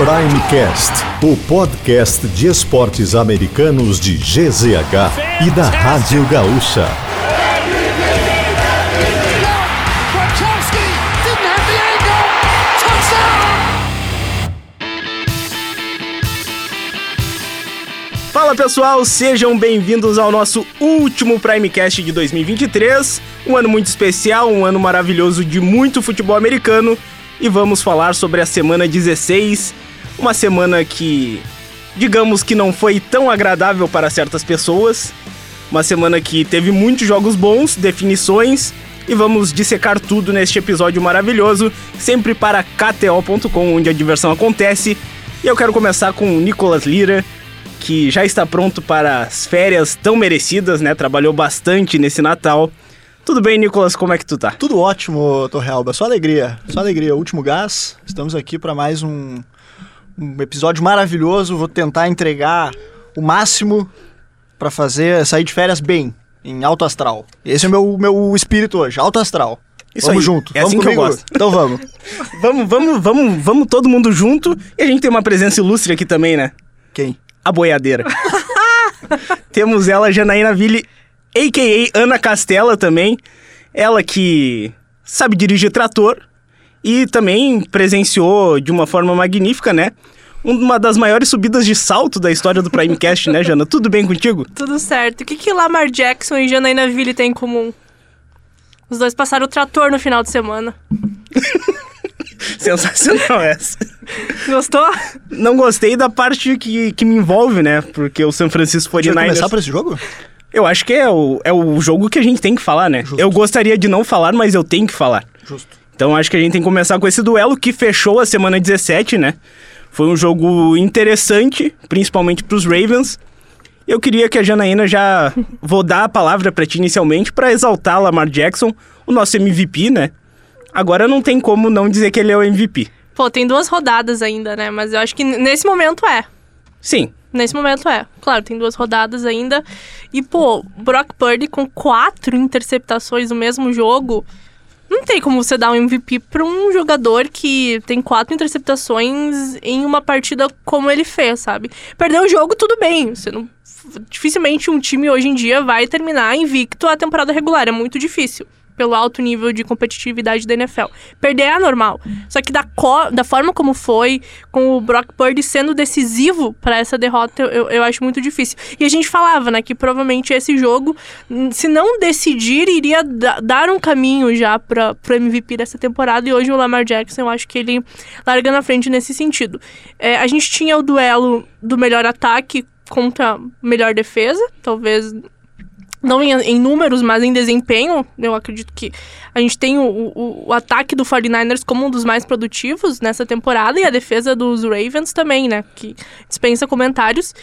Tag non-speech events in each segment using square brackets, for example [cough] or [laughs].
Primecast, o podcast de esportes americanos de GZH e da Rádio Gaúcha. Fala pessoal, sejam bem-vindos ao nosso último Primecast de 2023. Um ano muito especial, um ano maravilhoso de muito futebol americano. E vamos falar sobre a semana 16, uma semana que, digamos que não foi tão agradável para certas pessoas. Uma semana que teve muitos jogos bons, definições. E vamos dissecar tudo neste episódio maravilhoso, sempre para KTO.com, onde a diversão acontece. E eu quero começar com o Nicolas Lira, que já está pronto para as férias tão merecidas, né? Trabalhou bastante nesse Natal. Tudo bem, Nicolas? Como é que tu tá? Tudo ótimo, Torrealba. Só alegria. Só alegria. Último gás. Estamos aqui para mais um, um episódio maravilhoso. Vou tentar entregar o máximo para fazer sair de férias bem, em alto astral. Esse é o meu, meu espírito hoje, alto astral. Isso vamos aí. junto. É vamos assim que eu comigo? gosto. Então vamos. [laughs] Vamos, vamos, vamos, vamos todo mundo junto. E a gente tem uma presença ilustre aqui também, né? Quem? A boiadeira. [laughs] Temos ela, Janaína Ville, a.k.a. Ana Castela também. Ela que sabe dirigir trator e também presenciou de uma forma magnífica, né? Uma das maiores subidas de salto da história do Primecast, né, Jana? Tudo bem contigo? Tudo certo. O que, que Lamar Jackson e Janaína Ville têm em comum? Os dois passaram o trator no final de semana. [laughs] Sensacional essa. Gostou? Não gostei da parte que, que me envolve, né? Porque o San Francisco Deixa eu 49ers... começar por esse jogo? Eu acho que é o, é o jogo que a gente tem que falar, né? Justo. Eu gostaria de não falar, mas eu tenho que falar. Justo. Então acho que a gente tem que começar com esse duelo que fechou a semana 17, né? Foi um jogo interessante, principalmente pros Ravens. Eu queria que a Janaína já [laughs] vou dar a palavra pra ti inicialmente pra exaltar Lamar Jackson, o nosso MVP, né? Agora não tem como não dizer que ele é o MVP. Pô, tem duas rodadas ainda, né? Mas eu acho que nesse momento é. Sim, Nesse momento é. Claro, tem duas rodadas ainda. E, pô, Brock Purdy com quatro interceptações no mesmo jogo. Não tem como você dar um MVP pra um jogador que tem quatro interceptações em uma partida como ele fez, sabe? Perder o jogo, tudo bem. Você não. Dificilmente um time hoje em dia vai terminar invicto a temporada regular. É muito difícil. Pelo alto nível de competitividade da NFL. Perder é normal. Só que da, co- da forma como foi, com o Brock Purdy sendo decisivo para essa derrota, eu, eu acho muito difícil. E a gente falava, né, que provavelmente esse jogo, hum, se não decidir, iria da- dar um caminho já para pro MVP dessa temporada. E hoje o Lamar Jackson, eu acho que ele larga na frente nesse sentido. É, a gente tinha o duelo do melhor ataque contra melhor defesa, talvez não em, em números, mas em desempenho, eu acredito que a gente tem o, o, o ataque do 49ers como um dos mais produtivos nessa temporada e a defesa dos Ravens também, né? Que dispensa comentários.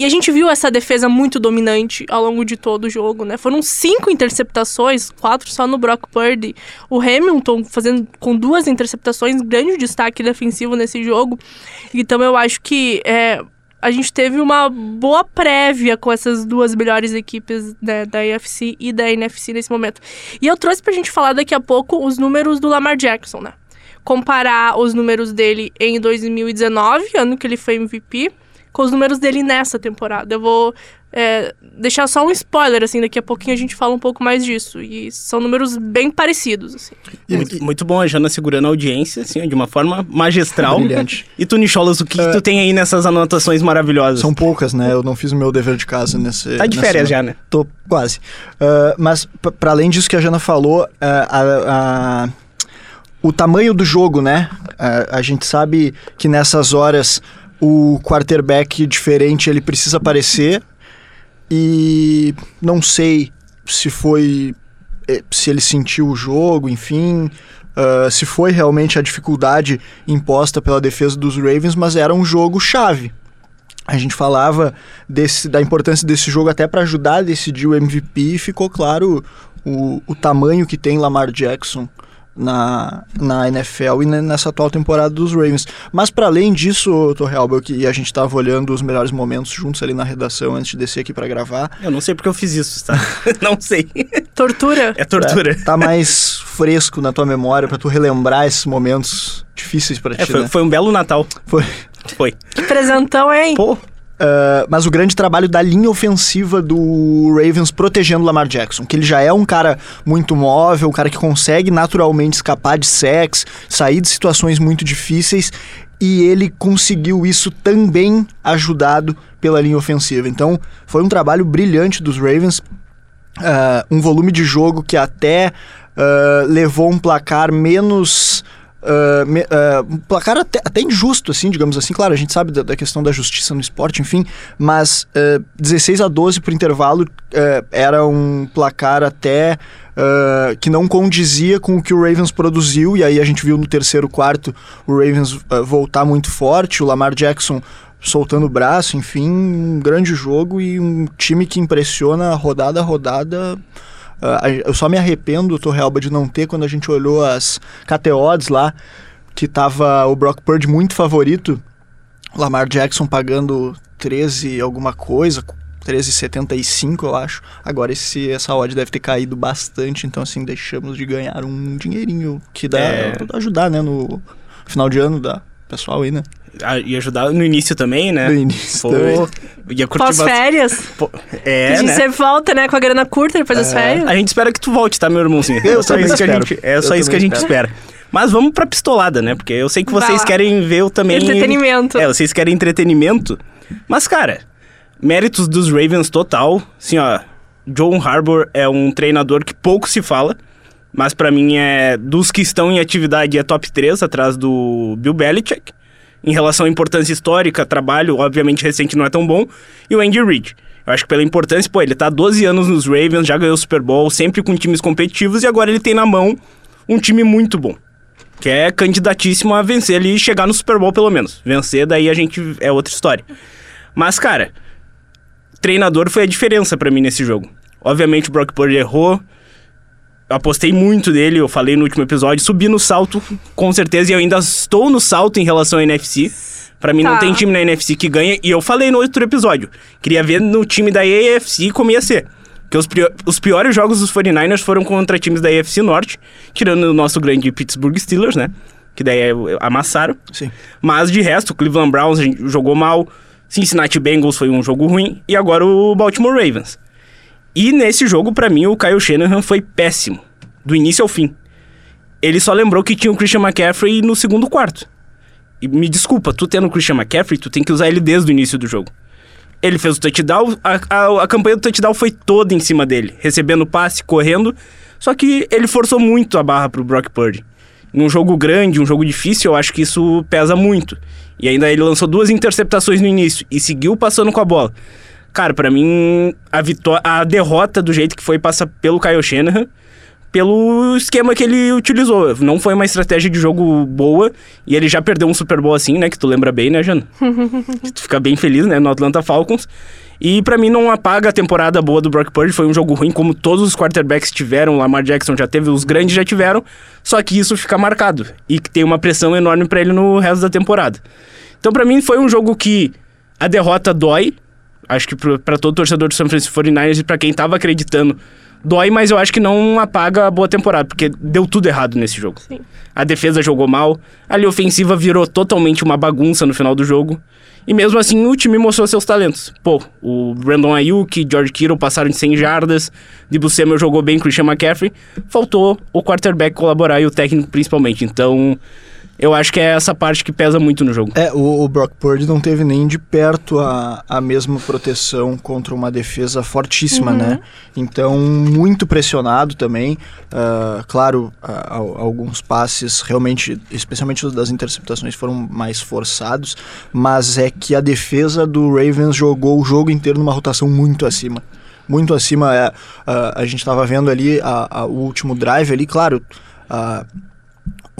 E a gente viu essa defesa muito dominante ao longo de todo o jogo, né? Foram cinco interceptações, quatro só no Brock Purdy. O Hamilton fazendo com duas interceptações, grande destaque defensivo nesse jogo. Então eu acho que é, a gente teve uma boa prévia com essas duas melhores equipes né, da AFC e da NFC nesse momento. E eu trouxe pra gente falar daqui a pouco os números do Lamar Jackson, né? Comparar os números dele em 2019, ano que ele foi MVP, com os números dele nessa temporada. Eu vou é, deixar só um spoiler, assim, daqui a pouquinho a gente fala um pouco mais disso. E são números bem parecidos, assim. muito, muito bom a Jana segurando a audiência, assim, de uma forma magistral. Brilhante. E tu, Nicholas, o que, que tu tem aí nessas anotações maravilhosas? São poucas, né? Eu não fiz o meu dever de casa nesse. Tá de férias semana. já, né? Tô quase. Ah, mas, p- pra além disso que a Jana falou, ah, a- a- o tamanho do jogo, né? Ah, a gente sabe que nessas horas o quarterback diferente ele precisa aparecer e não sei se foi eh, se ele sentiu o jogo, enfim, ah, se foi realmente a dificuldade imposta pela defesa dos Ravens, mas era um jogo chave. A gente falava desse, da importância desse jogo até para ajudar a decidir o MVP e ficou claro o, o tamanho que tem Lamar Jackson na, na NFL e ne- nessa atual temporada dos Ravens. Mas para além disso, Torrealba, que a gente estava olhando os melhores momentos juntos ali na redação antes de descer aqui para gravar, Eu não sei porque eu fiz isso, tá? [laughs] não sei. Tortura. É tortura. tá mais fresco na tua memória pra tu relembrar esses momentos difíceis pra ti, É, foi, né? foi um belo Natal. Foi. Foi. Que presentão, hein? Pô, Uh, mas o grande trabalho da linha ofensiva do Ravens protegendo Lamar Jackson, que ele já é um cara muito móvel, um cara que consegue naturalmente escapar de sacks, sair de situações muito difíceis, e ele conseguiu isso também ajudado pela linha ofensiva. Então, foi um trabalho brilhante dos Ravens, uh, um volume de jogo que até uh, levou um placar menos Uh, uh, placar até, até, injusto, assim, digamos assim. Claro, a gente sabe da, da questão da justiça no esporte, enfim, mas uh, 16 a 12 por intervalo era um placar até que não condizia com o que o Ravens produziu, e aí a gente viu no terceiro quarto o Ravens voltar muito forte, o Lamar Jackson soltando o braço, enfim, um grande jogo e um time que impressiona rodada a rodada. Uh, eu só me arrependo, Torrealba, de não ter quando a gente olhou as KTOs lá, que tava o Brock Purdy muito favorito, Lamar Jackson pagando 13 alguma coisa, 13,75 eu acho. Agora esse, essa odd deve ter caído bastante, então assim, deixamos de ganhar um dinheirinho que dá É. ajudar, né, no final de ano da pessoal aí, né? Ia ajudar no início também, né? No início Pô, também. ia curtir bastante. Pós-férias. Pô, que É, a gente né? sempre volta, né, com a grana curta depois das férias. A gente espera que tu volte, tá, meu irmãozinho? Eu é só isso que a gente, é Eu só isso que a gente espera. Mas vamos pra pistolada, né? Porque eu sei que vocês querem ver o também. Entretenimento. É, vocês querem entretenimento. Mas, cara, méritos dos Ravens total. Assim, ó. John Harbour é um treinador que pouco se fala. Mas pra mim é. Dos que estão em atividade é top 3, atrás do Bill Belichick. Em relação à importância histórica, trabalho, obviamente recente não é tão bom. E o Andy Reid. Eu acho que pela importância, pô, ele tá há 12 anos nos Ravens, já ganhou o Super Bowl, sempre com times competitivos, e agora ele tem na mão um time muito bom. Que é candidatíssimo a vencer ali e chegar no Super Bowl, pelo menos. Vencer, daí a gente. é outra história. Mas, cara, treinador foi a diferença pra mim nesse jogo. Obviamente o Brock Purdy errou. Eu apostei muito nele, eu falei no último episódio. Subi no salto, com certeza, e eu ainda estou no salto em relação à NFC. Pra mim não Tá. tem time na NFC que ganha, e eu falei no outro episódio. Queria ver no time da AFC como ia ser. Porque os, os piores jogos dos 49ers foram contra times da AFC Norte, tirando o nosso grande Pittsburgh Steelers, né? Que daí é- amassaram. Sim. Mas de resto, o Cleveland Browns jogou mal, Cincinnati Bengals foi um jogo ruim e agora o Baltimore Ravens. E nesse jogo, pra mim, o Kyle Shanahan foi péssimo, do início ao fim. Ele só lembrou que tinha o Christian McCaffrey no segundo quarto. E me desculpa, tu tendo o Christian McCaffrey, tu tem que usar ele desde o início do jogo. Ele fez o touchdown, a, a, a campanha do touchdown foi toda em cima dele, recebendo passe, correndo. Só que ele forçou muito a barra pro Brock Purdy. Em um jogo grande, um jogo difícil, eu acho que isso pesa muito. E ainda ele lançou duas interceptações no início e seguiu passando com a bola. Cara, pra mim, a, vitó- a derrota do jeito que foi passa pelo Kyle Shanahan, pelo esquema que ele utilizou. Não foi uma estratégia de jogo boa e ele já perdeu um Super Bowl assim, né? Que tu lembra bem, né, Jana? [laughs] Tu fica bem feliz, né? No Atlanta Falcons. E pra mim não apaga a temporada boa do Brock Purdy. Foi um jogo ruim, como todos os quarterbacks tiveram. O Lamar Jackson já teve, os grandes já tiveram. Só que isso fica marcado e que tem uma pressão enorme pra ele no resto da temporada. Então pra mim foi um jogo que a derrota dói. Acho que pra todo torcedor do San Francisco 49ers e pra quem tava acreditando dói, mas eu acho que não apaga a boa temporada, porque deu tudo errado nesse jogo. Sim. A defesa jogou mal, a linha ofensiva virou totalmente uma bagunça no final do jogo. E mesmo assim, o time mostrou seus talentos. Pô, o Brandon Ayuk, George Kittle passaram de 100 jardas, Debo Samuel jogou bem, Christian McCaffrey. Faltou o quarterback colaborar e o técnico principalmente. Então, eu acho que é essa parte que pesa muito no jogo. É, o, o Brock Purdy não teve nem de perto a, a mesma proteção contra uma defesa fortíssima, né? Então, muito pressionado também. Ah, claro, a- a- alguns passes realmente, especialmente os das interceptações, foram mais forçados, mas é que a defesa do Ravens jogou o jogo inteiro numa rotação muito acima. Muito acima. É, ah, a gente estava vendo ali a- a- o último drive ali, claro. ah,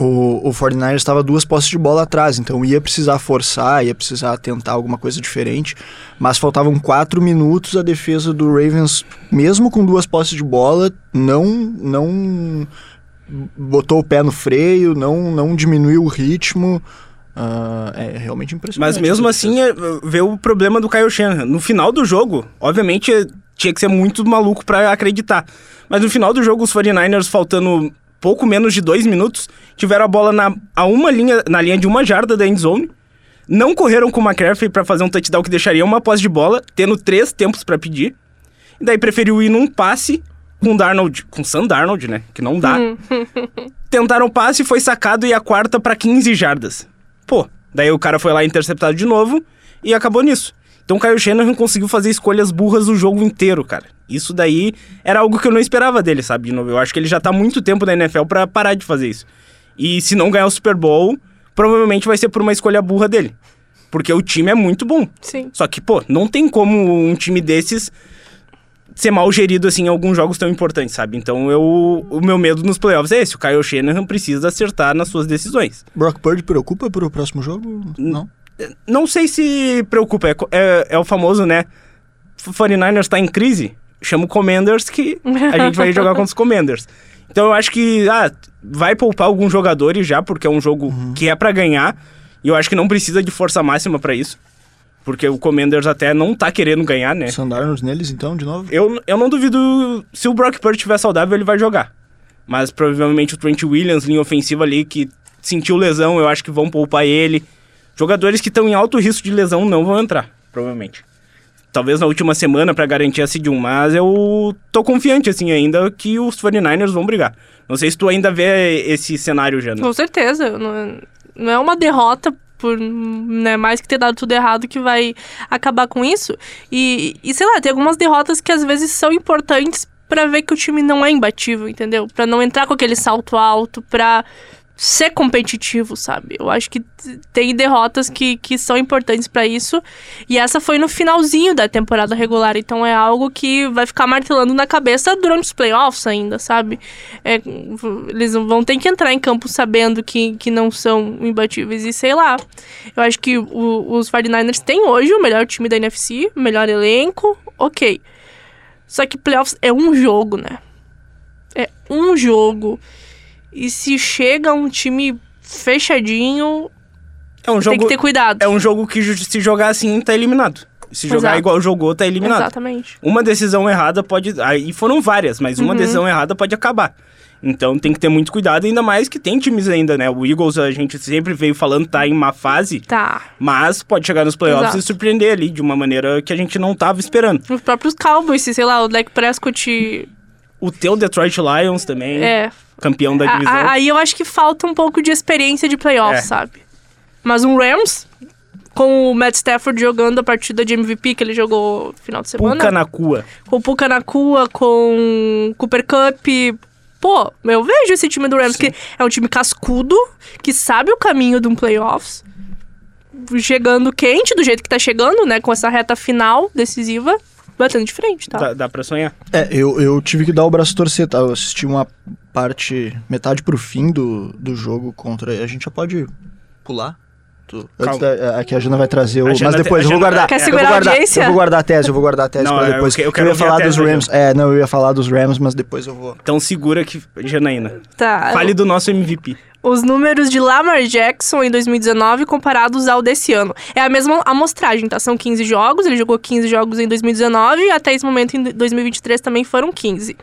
o, o 49ers estava duas posses de bola atrás, então ia precisar forçar, ia precisar tentar alguma coisa diferente. Mas faltavam quatro minutos, a defesa do Ravens, mesmo com duas posses de bola, não não botou o pé no freio, não, não diminuiu o ritmo. Ah, é realmente impressionante. Mas mesmo assim, é, vê o problema do Kyle Shanahan. No final do jogo, obviamente, tinha que ser muito maluco pra acreditar. Mas no final do jogo, os 49ers faltando pouco menos de dois minutos, tiveram a bola na, a uma linha, na linha de uma jarda da end zone, não correram com o McCaffrey para fazer um touchdown que deixaria uma posse de bola, tendo três tempos para pedir, e daí preferiu ir num passe com Darnold, com Sam Darnold, né, que não dá. [laughs] Tentaram o passe, foi sacado e a quarta para 15 jardas. Pô, daí o cara foi lá interceptado de novo e acabou nisso. Então o Kyle Shanahan conseguiu fazer escolhas burras o jogo inteiro, cara. Isso daí era algo que eu não esperava dele, sabe? De novo, eu acho que ele já tá há muito tempo na NFL para parar de fazer isso. E se não ganhar o Super Bowl, provavelmente vai ser por uma escolha burra dele. Porque o time é muito bom. Sim. Só que, pô, não tem como um time desses ser mal gerido assim em alguns jogos tão importantes, sabe? Então eu, o meu medo nos playoffs é esse. O Kyle Shanahan precisa acertar nas suas decisões. Brock Purdy preocupa pro próximo jogo? Não. Não sei se preocupa, é, é, é o famoso, né? 49ers tá em crise, chama o Commanders que a gente vai jogar contra os Commanders. Então eu acho que, ah, vai poupar alguns jogadores já, porque é um jogo que é pra ganhar, e eu acho que não precisa de força máxima pra isso. Porque o Commanders até não tá querendo ganhar, né? Sandarnos neles, então, de novo? Eu, eu não duvido. Se o Brock Purdy estiver saudável, ele vai jogar. Mas provavelmente o Trent Williams, linha ofensiva ali, que sentiu lesão, eu acho que vão poupar ele. Jogadores que estão em alto risco de lesão não vão entrar, provavelmente. Talvez na última semana pra garantir a seed 1, mas eu tô confiante, assim, ainda que os 49ers vão brigar. Não sei se tu ainda vê esse cenário, Jana. Com certeza. Não, não é uma derrota por né, mais que ter dado tudo errado que vai acabar com isso. E, e sei lá, tem algumas derrotas que às vezes são importantes pra ver que o time não é imbatível, entendeu? Pra não entrar com aquele salto alto, pra ser competitivo, sabe? Eu acho que tem derrotas que, que são importantes pra isso. E essa foi no finalzinho da temporada regular, então é algo que vai ficar martelando na cabeça durante os playoffs ainda, sabe? É, eles vão ter que entrar em campo sabendo que, que não são imbatíveis. E sei lá, eu acho que o- os 49ers têm hoje o melhor time da NFC, melhor elenco, ok. Só que playoffs é um jogo, né? É um jogo. E se chega um time fechadinho, É um tem jogo, que ter cuidado. é um jogo que se jogar assim, tá eliminado. Se jogar Exato. igual jogou, tá eliminado. Exatamente. Uma decisão errada pode. Aí foram várias, mas Uhum. uma decisão errada pode acabar. Então tem que ter muito cuidado, ainda mais que tem times ainda, né? O Eagles, a gente sempre veio falando, tá em má fase, Tá. mas pode chegar nos playoffs Exato. e surpreender ali de uma maneira que a gente não tava esperando. Os próprios Cowboys, se, sei lá, o Dak Prescott O teu Detroit Lions também, é. campeão da a- divisão. a- Aí eu acho que falta um pouco de experiência de playoffs, É. sabe? Mas um Rams, com o Matt Stafford jogando a partida de MVP que ele jogou no final de semana. Puka na cua. com o Puka Nakua, com Cooper Cup. Pô, eu vejo esse time do Rams, que é um time cascudo, que sabe o caminho de um playoffs. Chegando quente, do jeito que tá chegando, né? Com essa reta final decisiva, batendo de frente, tá? Dá, dá pra sonhar. É, eu, eu tive que dar o braço a torcer, tá? Eu assisti uma parte, metade pro fim do, do jogo contra. A gente já pode pular? Tu- Antes da, aqui a Jana vai trazer o. A Mas depois, a eu vou guardar. Quer eu segurar vou a guardar, audiência? Eu vou guardar a tese, eu vou guardar a tese Não, pra eu depois. que- eu quero ia a falar dos Rams. É, não, eu ia falar dos Rams, mas depois eu vou. Então segura que, Janaína. Tá. Fale do nosso MVP. Os números de Lamar Jackson em 2019 comparados ao desse ano. É a mesma amostragem, tá? São 15 jogos, ele jogou 15 jogos em 2019 e até esse momento em 2023 também foram 15.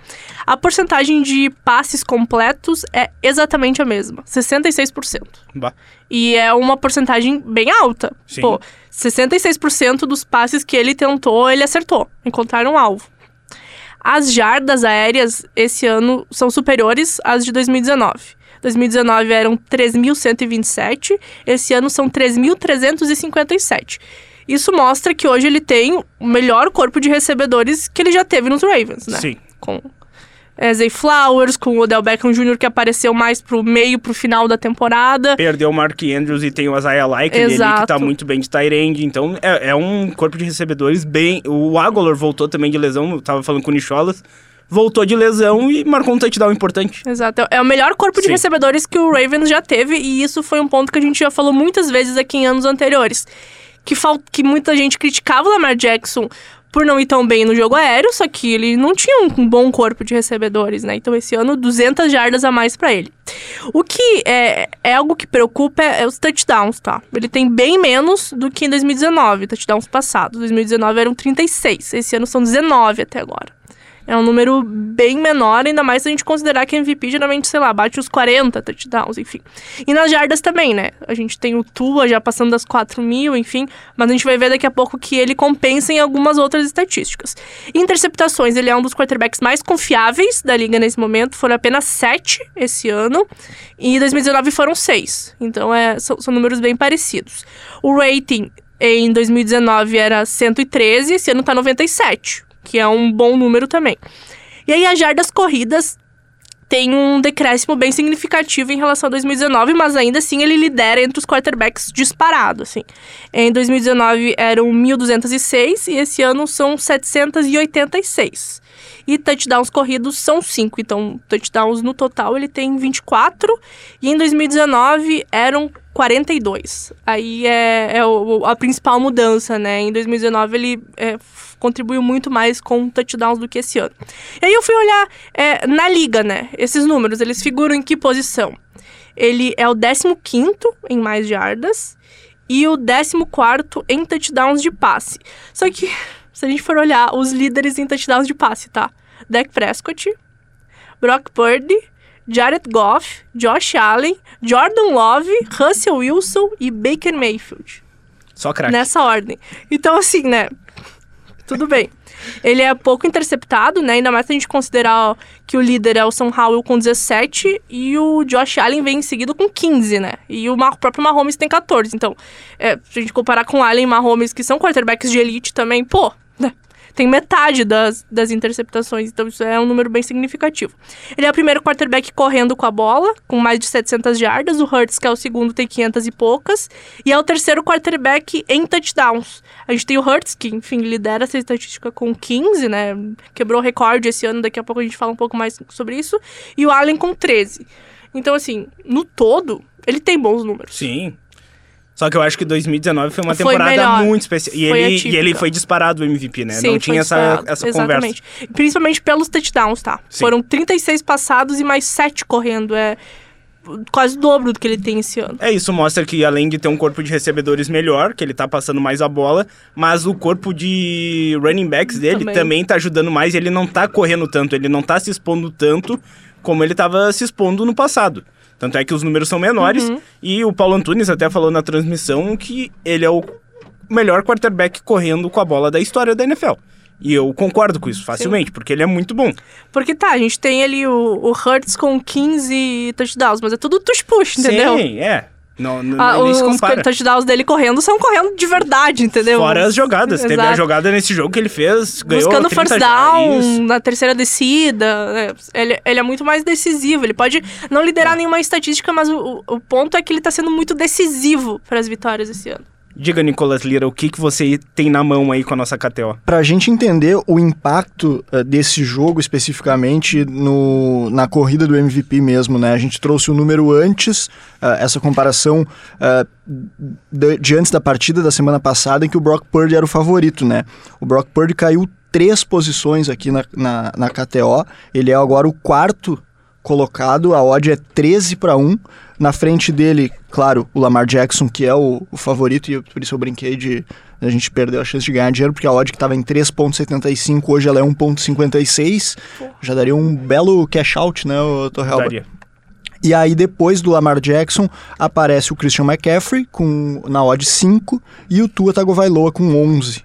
A porcentagem de passes completos é exatamente a mesma, 66%. Bah. E é uma porcentagem bem alta. Sim. Pô, 66% dos passes que ele tentou, ele acertou. Encontraram um alvo. As jardas aéreas esse ano são superiores às de 2019. 2019 eram 3.127, esse ano são 3.357. Isso mostra que hoje ele tem o melhor corpo de recebedores que ele já teve nos Ravens, né? Sim. Com é, Zay Flowers, com o Odell Beckham Jr., que apareceu mais pro meio, pro final da temporada. Perdeu o Mark Andrews e tem o Isaiah Like ali, que tá muito bem de Tyrande. Então é, é um corpo de recebedores bem. O Agolor voltou também de lesão, eu tava falando com o Nicholas. Voltou de lesão e marcou um touchdown importante. Exato. É o melhor corpo de Sim. recebedores que o Ravens já teve, e isso foi um ponto que a gente já falou muitas vezes aqui em anos anteriores. Que, fal... que muita gente criticava o Lamar Jackson por não ir tão bem no jogo aéreo, só que ele não tinha um bom corpo de recebedores, né? Então esse ano, 200 jardas a mais pra ele. O que é, é algo que preocupa é, é os touchdowns, tá? Ele tem bem menos do que em 2019, touchdowns passados. 2019 eram 36, esse ano são 19 até agora. É um número bem menor, ainda mais se a gente considerar que MVP geralmente, sei lá, bate os 40 touchdowns, enfim. E nas jardas também, né? A gente tem o Tua já passando das 4 mil, enfim. Mas a gente vai ver daqui a pouco que ele compensa em algumas outras estatísticas. Interceptações, ele é um dos quarterbacks mais confiáveis da liga nesse momento. Foram apenas 7 esse ano. E em 2019 foram 6. Então é, são, são números bem parecidos. O rating em 2019 era 113, esse ano tá 97, que é um bom número também. E aí as jardas corridas tem um decréscimo bem significativo em relação a 2019, mas ainda assim ele lidera entre os quarterbacks disparado, assim. Em 2019 eram 1.206 e esse ano são 786. E touchdowns corridos são 5, então touchdowns no total ele tem 24 e em 2019 eram 42. Aí é, é o, a principal mudança, né? Em 2019 ele é, contribuiu muito mais com touchdowns do que esse ano. E aí eu fui olhar é, na liga, né? Esses números, eles figuram em que posição? Ele é o 15 em mais jardas e o 14 em touchdowns de passe. Só que, se a gente for olhar os líderes em touchdowns de passe, tá? Dak Prescott, Brock Purdy, Jared Goff, Josh Allen, Jordan Love, Russell Wilson e Baker Mayfield. Só craque. Nessa ordem. Então, assim, né? Tudo bem. Ele é pouco interceptado, né? Ainda mais se a gente considerar ó, que o líder é o São Howell com 17 e o Josh Allen vem em seguida com 15, né? E o próprio Mahomes tem 14. Então, é, se a gente comparar com Allen e Mahomes, que são quarterbacks de elite também, pô, né? Tem metade das, das interceptações, então isso é um número bem significativo. Ele é o primeiro quarterback correndo com a bola, com mais de 700 jardas, o Hurts, que é o segundo, tem 500 e poucas, e é o terceiro quarterback em touchdowns. A gente tem o Hurts, que, enfim, lidera essa estatística com 15, né, quebrou recorde esse ano, daqui a pouco a gente fala um pouco mais sobre isso, e o Allen com 13. Então, assim, no todo, ele tem bons números. Sim. Só que eu acho que 2019 foi uma Foi temporada melhor. muito especial. E Foi ele, e ele foi disparado o MVP, né? Sim, Não tinha essa, essa Exatamente. conversa. Principalmente pelos touchdowns, tá? Sim. Foram 36 passados e mais 7 correndo. É quase o dobro do que ele tem esse ano. É, isso mostra que além de ter um corpo de recebedores melhor, que ele tá passando mais a bola, mas o corpo de running backs dele também, Também. tá ajudando mais ele não tá correndo tanto, ele não tá se expondo tanto como ele tava se expondo no passado. Tanto é que os números são menores Uhum. e o Paulo Antunes até falou na transmissão que ele é o melhor quarterback correndo com a bola da história da NFL. E eu concordo com isso facilmente, porque ele é muito bom. Porque tá, a gente tem ali o, o Hurts com 15 touchdowns, mas é tudo tush-push, entendeu? Sim, é. Não, não, Ah, nem se os compara. touchdowns dele correndo são correndo de verdade, entendeu? Fora as jogadas. Teve a Exato. jogada nesse jogo que ele fez, ganhou Buscando 30 first down Isso. na terceira descida. né? Ele, ele é muito mais decisivo. Ele pode não liderar nenhuma estatística, mas o, o ponto é que ele tá sendo muito decisivo para as vitórias esse ano. Diga, Nicolas Lira, o que, que você tem na mão aí com a nossa KTO? Pra gente entender o impacto eh, desse jogo especificamente no, na corrida do MVP mesmo, né? A gente trouxe o número antes, eh, essa comparação eh, de, de antes da partida da semana passada, em que o Brock Purdy era o favorito, né? O Brock Purdy caiu três posições aqui na, na, na KTO. Ele é agora o quarto colocado, a odd é 13 para 1. Na frente dele, claro, o Lamar Jackson, que é o, o favorito, e eu- por isso eu brinquei de a gente perdeu a chance de ganhar dinheiro, porque a odd que estava em 3.75, hoje ela é 1.56. Já daria um belo cash out, né, o Torrealba? Daria. E aí, depois do Lamar Jackson, aparece o Christian McCaffrey com, na odd 5 e o Tua Tagovailoa com 11.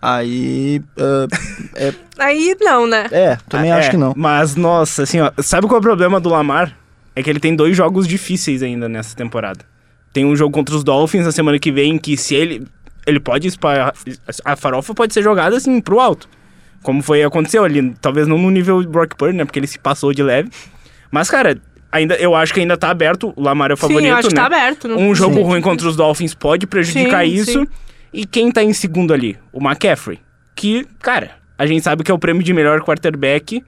Aí, ah, é, [laughs] Aí não, né? é, também Ah, acho é, que não. Mas, nossa, assim, ó, sabe qual é o problema do Lamar? É que ele tem dois jogos difíceis ainda nessa temporada. Tem um jogo contra os Dolphins na semana que vem, que se ele. Ele pode espalhar. A farofa pode ser jogada assim pro alto. Como foi aconteceu ali. Talvez não no nível Brock Purdy, né? Porque ele se passou de leve. Mas, cara, ainda, eu acho que ainda tá aberto. O Lamar é o favorito, Sim, eu acho que né? tá aberto. Não, Um jogo Sim. ruim contra os Dolphins pode prejudicar Sim, isso. sim. E quem tá em segundo ali? O McCaffrey. Que, cara, a gente sabe que é o prêmio de melhor quarterback.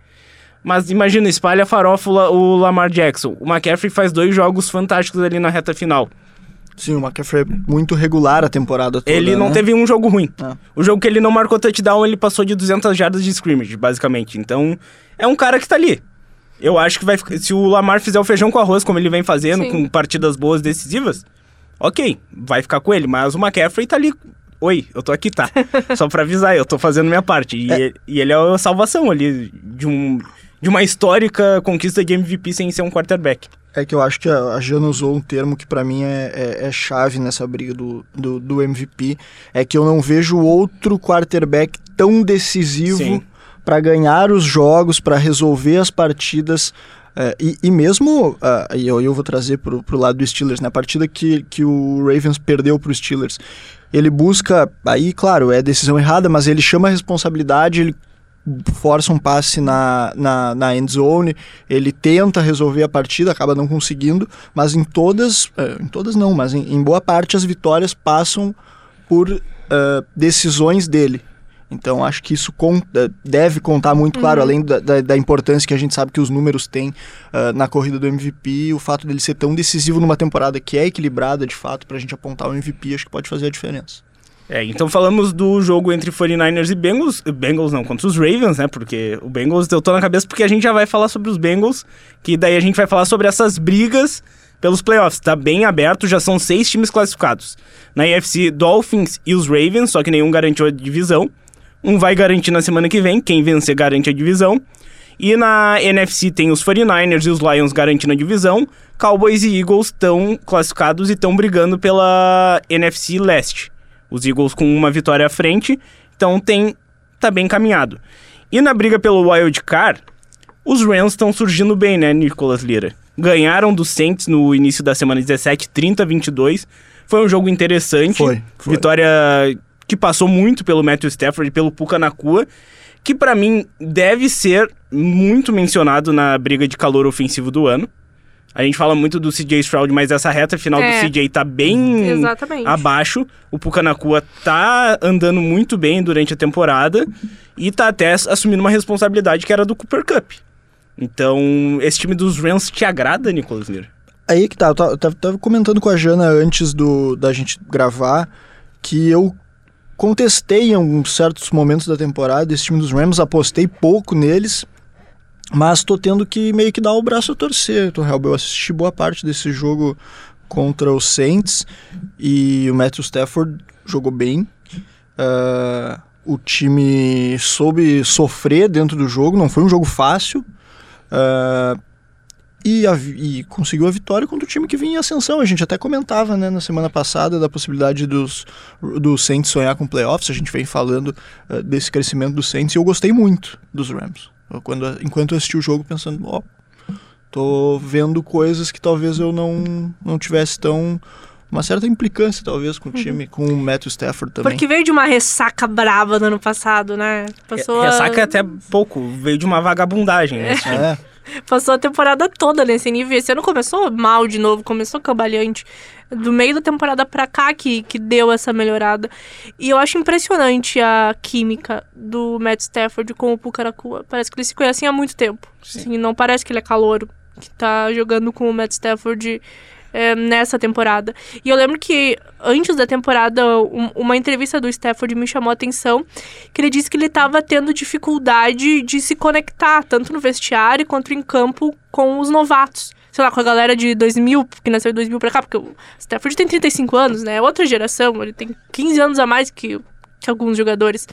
Mas imagina, espalha a farofa o La- o Lamar Jackson. O McCaffrey faz dois jogos fantásticos ali na reta final. Sim, o McCaffrey é muito regular a temporada toda, ele não né? teve um jogo ruim. Ah. O jogo que ele não marcou touchdown, ele passou de 200 jardas de scrimmage, basicamente. Então, é um cara que tá ali. Eu acho que vai ficar- se o Lamar fizer o feijão com arroz, como ele vem fazendo, Sim. com partidas boas decisivas, ok, vai ficar com ele. Mas o McCaffrey tá ali oi, eu tô aqui, tá? [laughs] Só pra avisar, eu tô fazendo minha parte. E, ele, e ele é a salvação ali de, um, de uma histórica conquista de MVP sem ser um quarterback. É que eu acho que a, Jana usou um termo que para mim é, é, é, chave nessa briga do, do, do, MVP. É que eu não vejo outro quarterback tão decisivo para ganhar os jogos, para resolver as partidas. É, e, e, mesmo, uh, e eu, eu vou trazer pro, pro lado do Steelers, na né, partida que, que o Ravens perdeu pro Steelers, ele busca, aí claro, é decisão errada, mas ele chama a responsabilidade, ele força um passe na, na, na end zone, ele tenta resolver a partida, acaba não conseguindo, mas em todas, uh, em todas não, mas em, em, boa parte as vitórias passam por uh, decisões dele. Então acho que isso conta, deve contar muito, claro, uhum. além da, da, da, importância que a gente sabe que os números têm uh, na corrida do MVP, o fato dele ser tão decisivo numa temporada que é equilibrada de fato, para a gente apontar o MVP, acho que pode fazer a diferença. É, então falamos do jogo entre 49ers e Bengals. Bengals não, contra os Ravens, né? Porque o Bengals eu tô na cabeça porque a gente já vai falar sobre os Bengals, que daí a gente vai falar sobre essas brigas pelos playoffs. Tá bem aberto, já são seis times classificados. Na IFC, Dolphins e os Ravens, só que nenhum garantiu a divisão. Um vai garantir na semana que vem, quem vencer garante a divisão. E na NFC tem os 49ers e os Lions garantindo a divisão. Cowboys e Eagles estão classificados e estão brigando pela NFC Leste. Os Eagles com uma vitória à frente, então tem tá bem caminhado. E na briga pelo Wild Card, os Rams estão surgindo bem, né, Nicolas Lira? Ganharam do Saints no início da semana 17, 30 a 22. Foi um jogo interessante. Foi, foi. Vitória que passou muito pelo Matthew Stafford e pelo Puka Nakua, que para mim deve ser muito mencionado na briga de calor ofensivo do ano. A gente fala muito do CJ Stroud, mas essa reta final é. do CJ tá bem Exatamente. abaixo. O Pucanacua tá andando muito bem durante a temporada e tá até assumindo uma responsabilidade que era do Cooper Cup. Então, esse time dos Rams te agrada, Nicolas Nir? Aí que tá, eu tava, tava, comentando com a Jana antes do, da gente gravar que eu contestei em alguns certos momentos da temporada esse time dos Rams, apostei pouco neles, mas tô tendo que meio que dar o braço a torcer, Torreal. Eu assisti boa parte desse jogo contra os Saints e o Matthew Stafford jogou bem. Uh, o time soube sofrer dentro do jogo, não foi um jogo fácil. Uh, e, a, e, conseguiu a vitória contra o time que vinha em ascensão. A gente até comentava né, na semana passada da possibilidade dos, do Saints sonhar com playoffs. A gente vem falando uh, desse crescimento do Saints e eu gostei muito dos Rams. Quando, enquanto eu assisti o jogo, pensando, ó, oh, tô vendo coisas que talvez eu não, não tivesse tão uma certa implicância, talvez, com o time, uhum. com o Matthew Stafford também. Porque veio de uma ressaca brava no ano passado, né? Passou ressaca a... é até pouco, veio de uma vagabundagem, né? É. [laughs] Passou a temporada toda nesse nível. Esse ano começou mal de novo, começou cambalhante. Do meio da temporada pra cá que, que deu essa melhorada. E eu acho impressionante a química do Matt Stafford com o Pucaracua. Parece que eles se conhecem há muito tempo. Sim. Assim, não parece que ele é calouro, que tá jogando com o Matt Stafford é, nessa temporada. E eu lembro que antes da temporada, um, uma entrevista do Stafford me chamou a atenção, que ele disse que ele estava tendo dificuldade de se conectar, tanto no vestiário quanto em campo, com os novatos sei lá, com a galera de 2000, que nasceu de 2000 pra cá, porque o Stafford tem 35 anos, né? É outra geração, ele tem 15 anos a mais que, que alguns jogadores.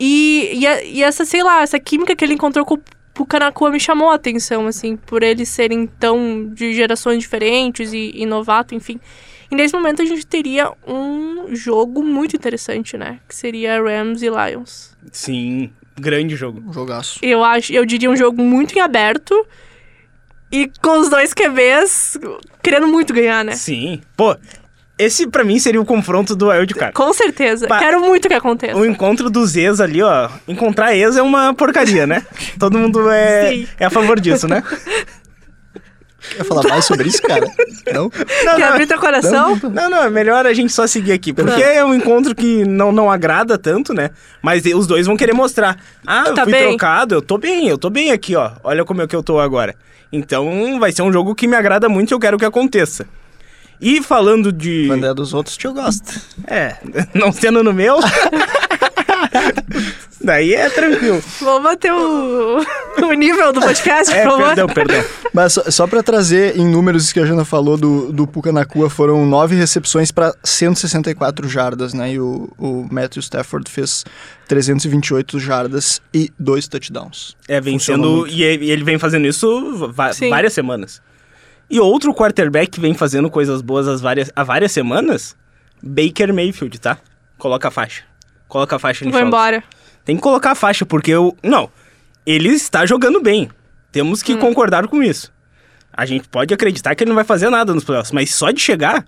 E, e, e, essa, sei lá, essa química que ele encontrou com, o Kanakua me chamou a atenção, assim, por eles serem tão de gerações diferentes e, e novato, enfim. E nesse momento a gente teria um jogo muito interessante, né? Que seria Rams e Lions. Sim, grande jogo. Um jogaço. Eu acho, eu diria um jogo muito em aberto. E com os dois QBs querendo muito ganhar, né? Sim. Pô, esse para mim seria o confronto do Wild Card. Com certeza. Pa Quero muito que aconteça. O encontro dos ex ali, ó. Encontrar ex é uma porcaria, né? [laughs] Todo mundo é, é a favor disso, né? [laughs] Quer falar mais sobre isso, cara? Não? não Quer não, abrir teu coração? Não, não, é melhor a gente só seguir aqui. Porque é um encontro que não, não agrada tanto, né? Mas os dois vão querer mostrar. Ah, eu tá fui bem. trocado, eu tô bem, eu tô bem aqui, ó. Olha como é que eu tô agora. Então vai ser um jogo que me agrada muito e eu quero que aconteça. E falando de. Quando é dos outros, eu gosto. É, [laughs] não sendo no meu. [laughs] Daí é tranquilo. Vamos manter o, o nível do podcast, É, por favor. perdão, perdão. Mas só, só pra trazer em números isso que a Jana falou do, do Puka Nakua, foram nove recepções para 164 jardas, né? E o, o Matthew Stafford fez 328 jardas e dois touchdowns. É, vem sendo. E ele vem fazendo isso Sim. várias semanas. E outro quarterback que vem fazendo coisas boas as várias, há várias semanas, Baker Mayfield, tá? Coloca a faixa. Coloca a faixa no Vou embora. Tem que colocar a faixa, porque eu. Não. Ele está jogando bem. Temos que concordar com isso. A gente pode acreditar que ele não vai fazer nada nos playoffs, mas só de chegar,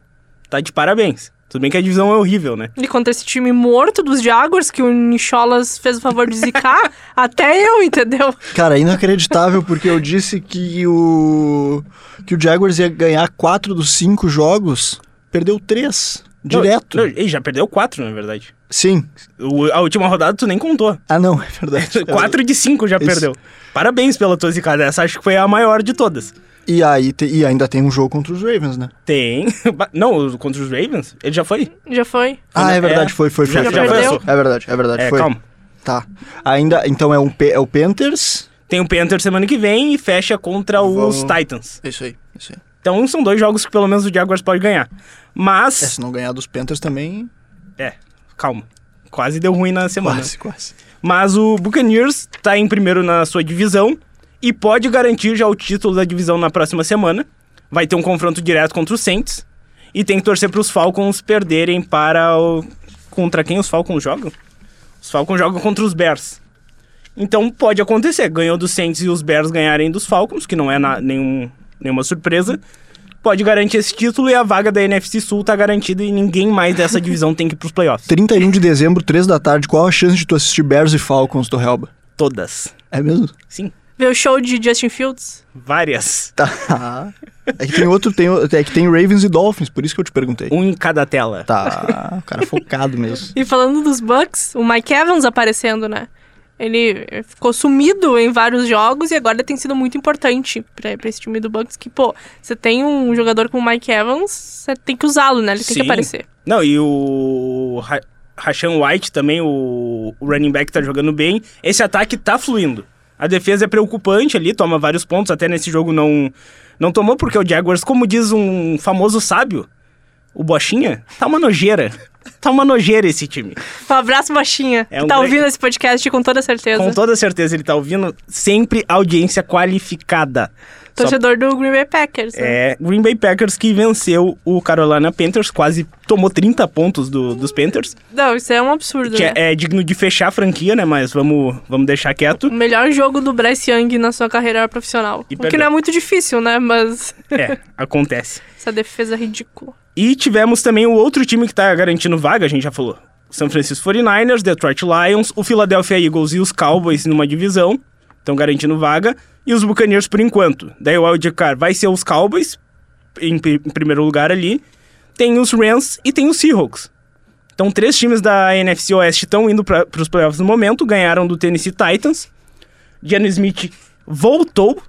tá de parabéns. Tudo bem que a divisão é horrível, né? E contra esse time morto dos Jaguars, que o Nicholas fez o favor de zicar, [laughs] até eu, entendeu? Cara, inacreditável, porque eu disse que o. que o Jaguars ia ganhar quatro dos cinco jogos, perdeu três. Direto. Não, ele já perdeu quatro, na verdade. Sim. O- a última rodada tu nem contou. Ah, não, é verdade. [laughs] Quatro de cinco já Isso. perdeu. Parabéns pela tua zicada. Essa acho que foi a maior de todas. E aí te- e ainda tem um jogo contra os Ravens, né? Tem. [laughs] Não, contra os Ravens? Ele já foi? Já foi. Ah, é verdade, É. foi, foi, foi. Já- foi, já foi. perdeu? É verdade, é verdade, É, foi. calma. Tá. Ainda, então é, um, P- é o Panthers. Tem o Panthers semana que vem e fecha contra os Vamos- Titans. Isso aí, isso aí. Então são dois jogos que pelo menos o Jaguars pode ganhar. É, Mas. se não ganhar dos Panthers também. É, calma. Quase deu ruim na semana. Quase, quase. Mas o Buccaneers tá em primeiro na sua divisão e pode garantir já o título da divisão na próxima semana. Vai ter um confronto direto contra os Saints. E tem que torcer para os Falcons perderem para o. Contra quem os Falcons jogam? Os Falcons jogam contra os Bears. Então pode acontecer. Ganhou dos Saints e os Bears ganharem dos Falcons, que não é na- nenhum, nenhuma surpresa. Pode garantir esse título e a vaga da NFC Sul tá garantida e ninguém mais dessa [laughs] divisão tem que ir pros playoffs. 31 de dezembro, 3 da tarde, qual a chance de tu assistir Bears e Falcons do Helba? Todas. É mesmo? Sim, Ver o show de Justin Fields. várias. Tá. É que tem outro, tem, é que tem Ravens e Dolphins, por isso que eu te perguntei. Um em cada tela. Tá, o cara focado mesmo. E falando dos Bucks, o Mike Evans aparecendo, né? Ele ficou sumido em vários jogos e agora tem sido muito importante pra, pra esse time do Bucks. Que, pô, você tem um jogador como o Mike Evans, você tem que usá-lo, né? Ele tem Sim. que aparecer. Não, e o Ra Rashan White também, o, o running back tá jogando bem. Esse ataque tá fluindo. A defesa é preocupante ali, toma vários pontos. Até nesse jogo não, não tomou, porque o Jaguars, como diz um famoso sábio, o Bochinha, tá uma nojeira. Tá uma nojeira esse time. Um abraço, baixinha. É que um tá grande- ouvindo esse podcast com toda certeza. Com toda certeza ele tá ouvindo. Sempre audiência qualificada. Só Torcedor do Green Bay Packers. né? É, Green Bay Packers que venceu o Carolina Panthers, quase tomou 30 pontos do- dos Panthers. Não, isso é um absurdo, Que né? é, é digno de fechar a franquia, né? Mas vamos, vamos deixar quieto. O melhor jogo do Bryce Young na sua carreira profissional. E o que perdeu. não é muito difícil, né? Mas É, [laughs] acontece. essa defesa é ridícula. E tivemos também o outro time que tá garantindo vaga, a gente já falou. São Francisco 49ers, Detroit Lions, o Philadelphia Eagles e os Cowboys numa divisão. Estão garantindo vaga. E os Buccaneers por enquanto. Daí o wildcard vai ser os Cowboys, em, em primeiro lugar ali. Tem os Rams e tem os Seahawks. Então, três times da NFC Oeste estão indo para os playoffs no momento. Ganharam do Tennessee Titans. Geno Smith voltou.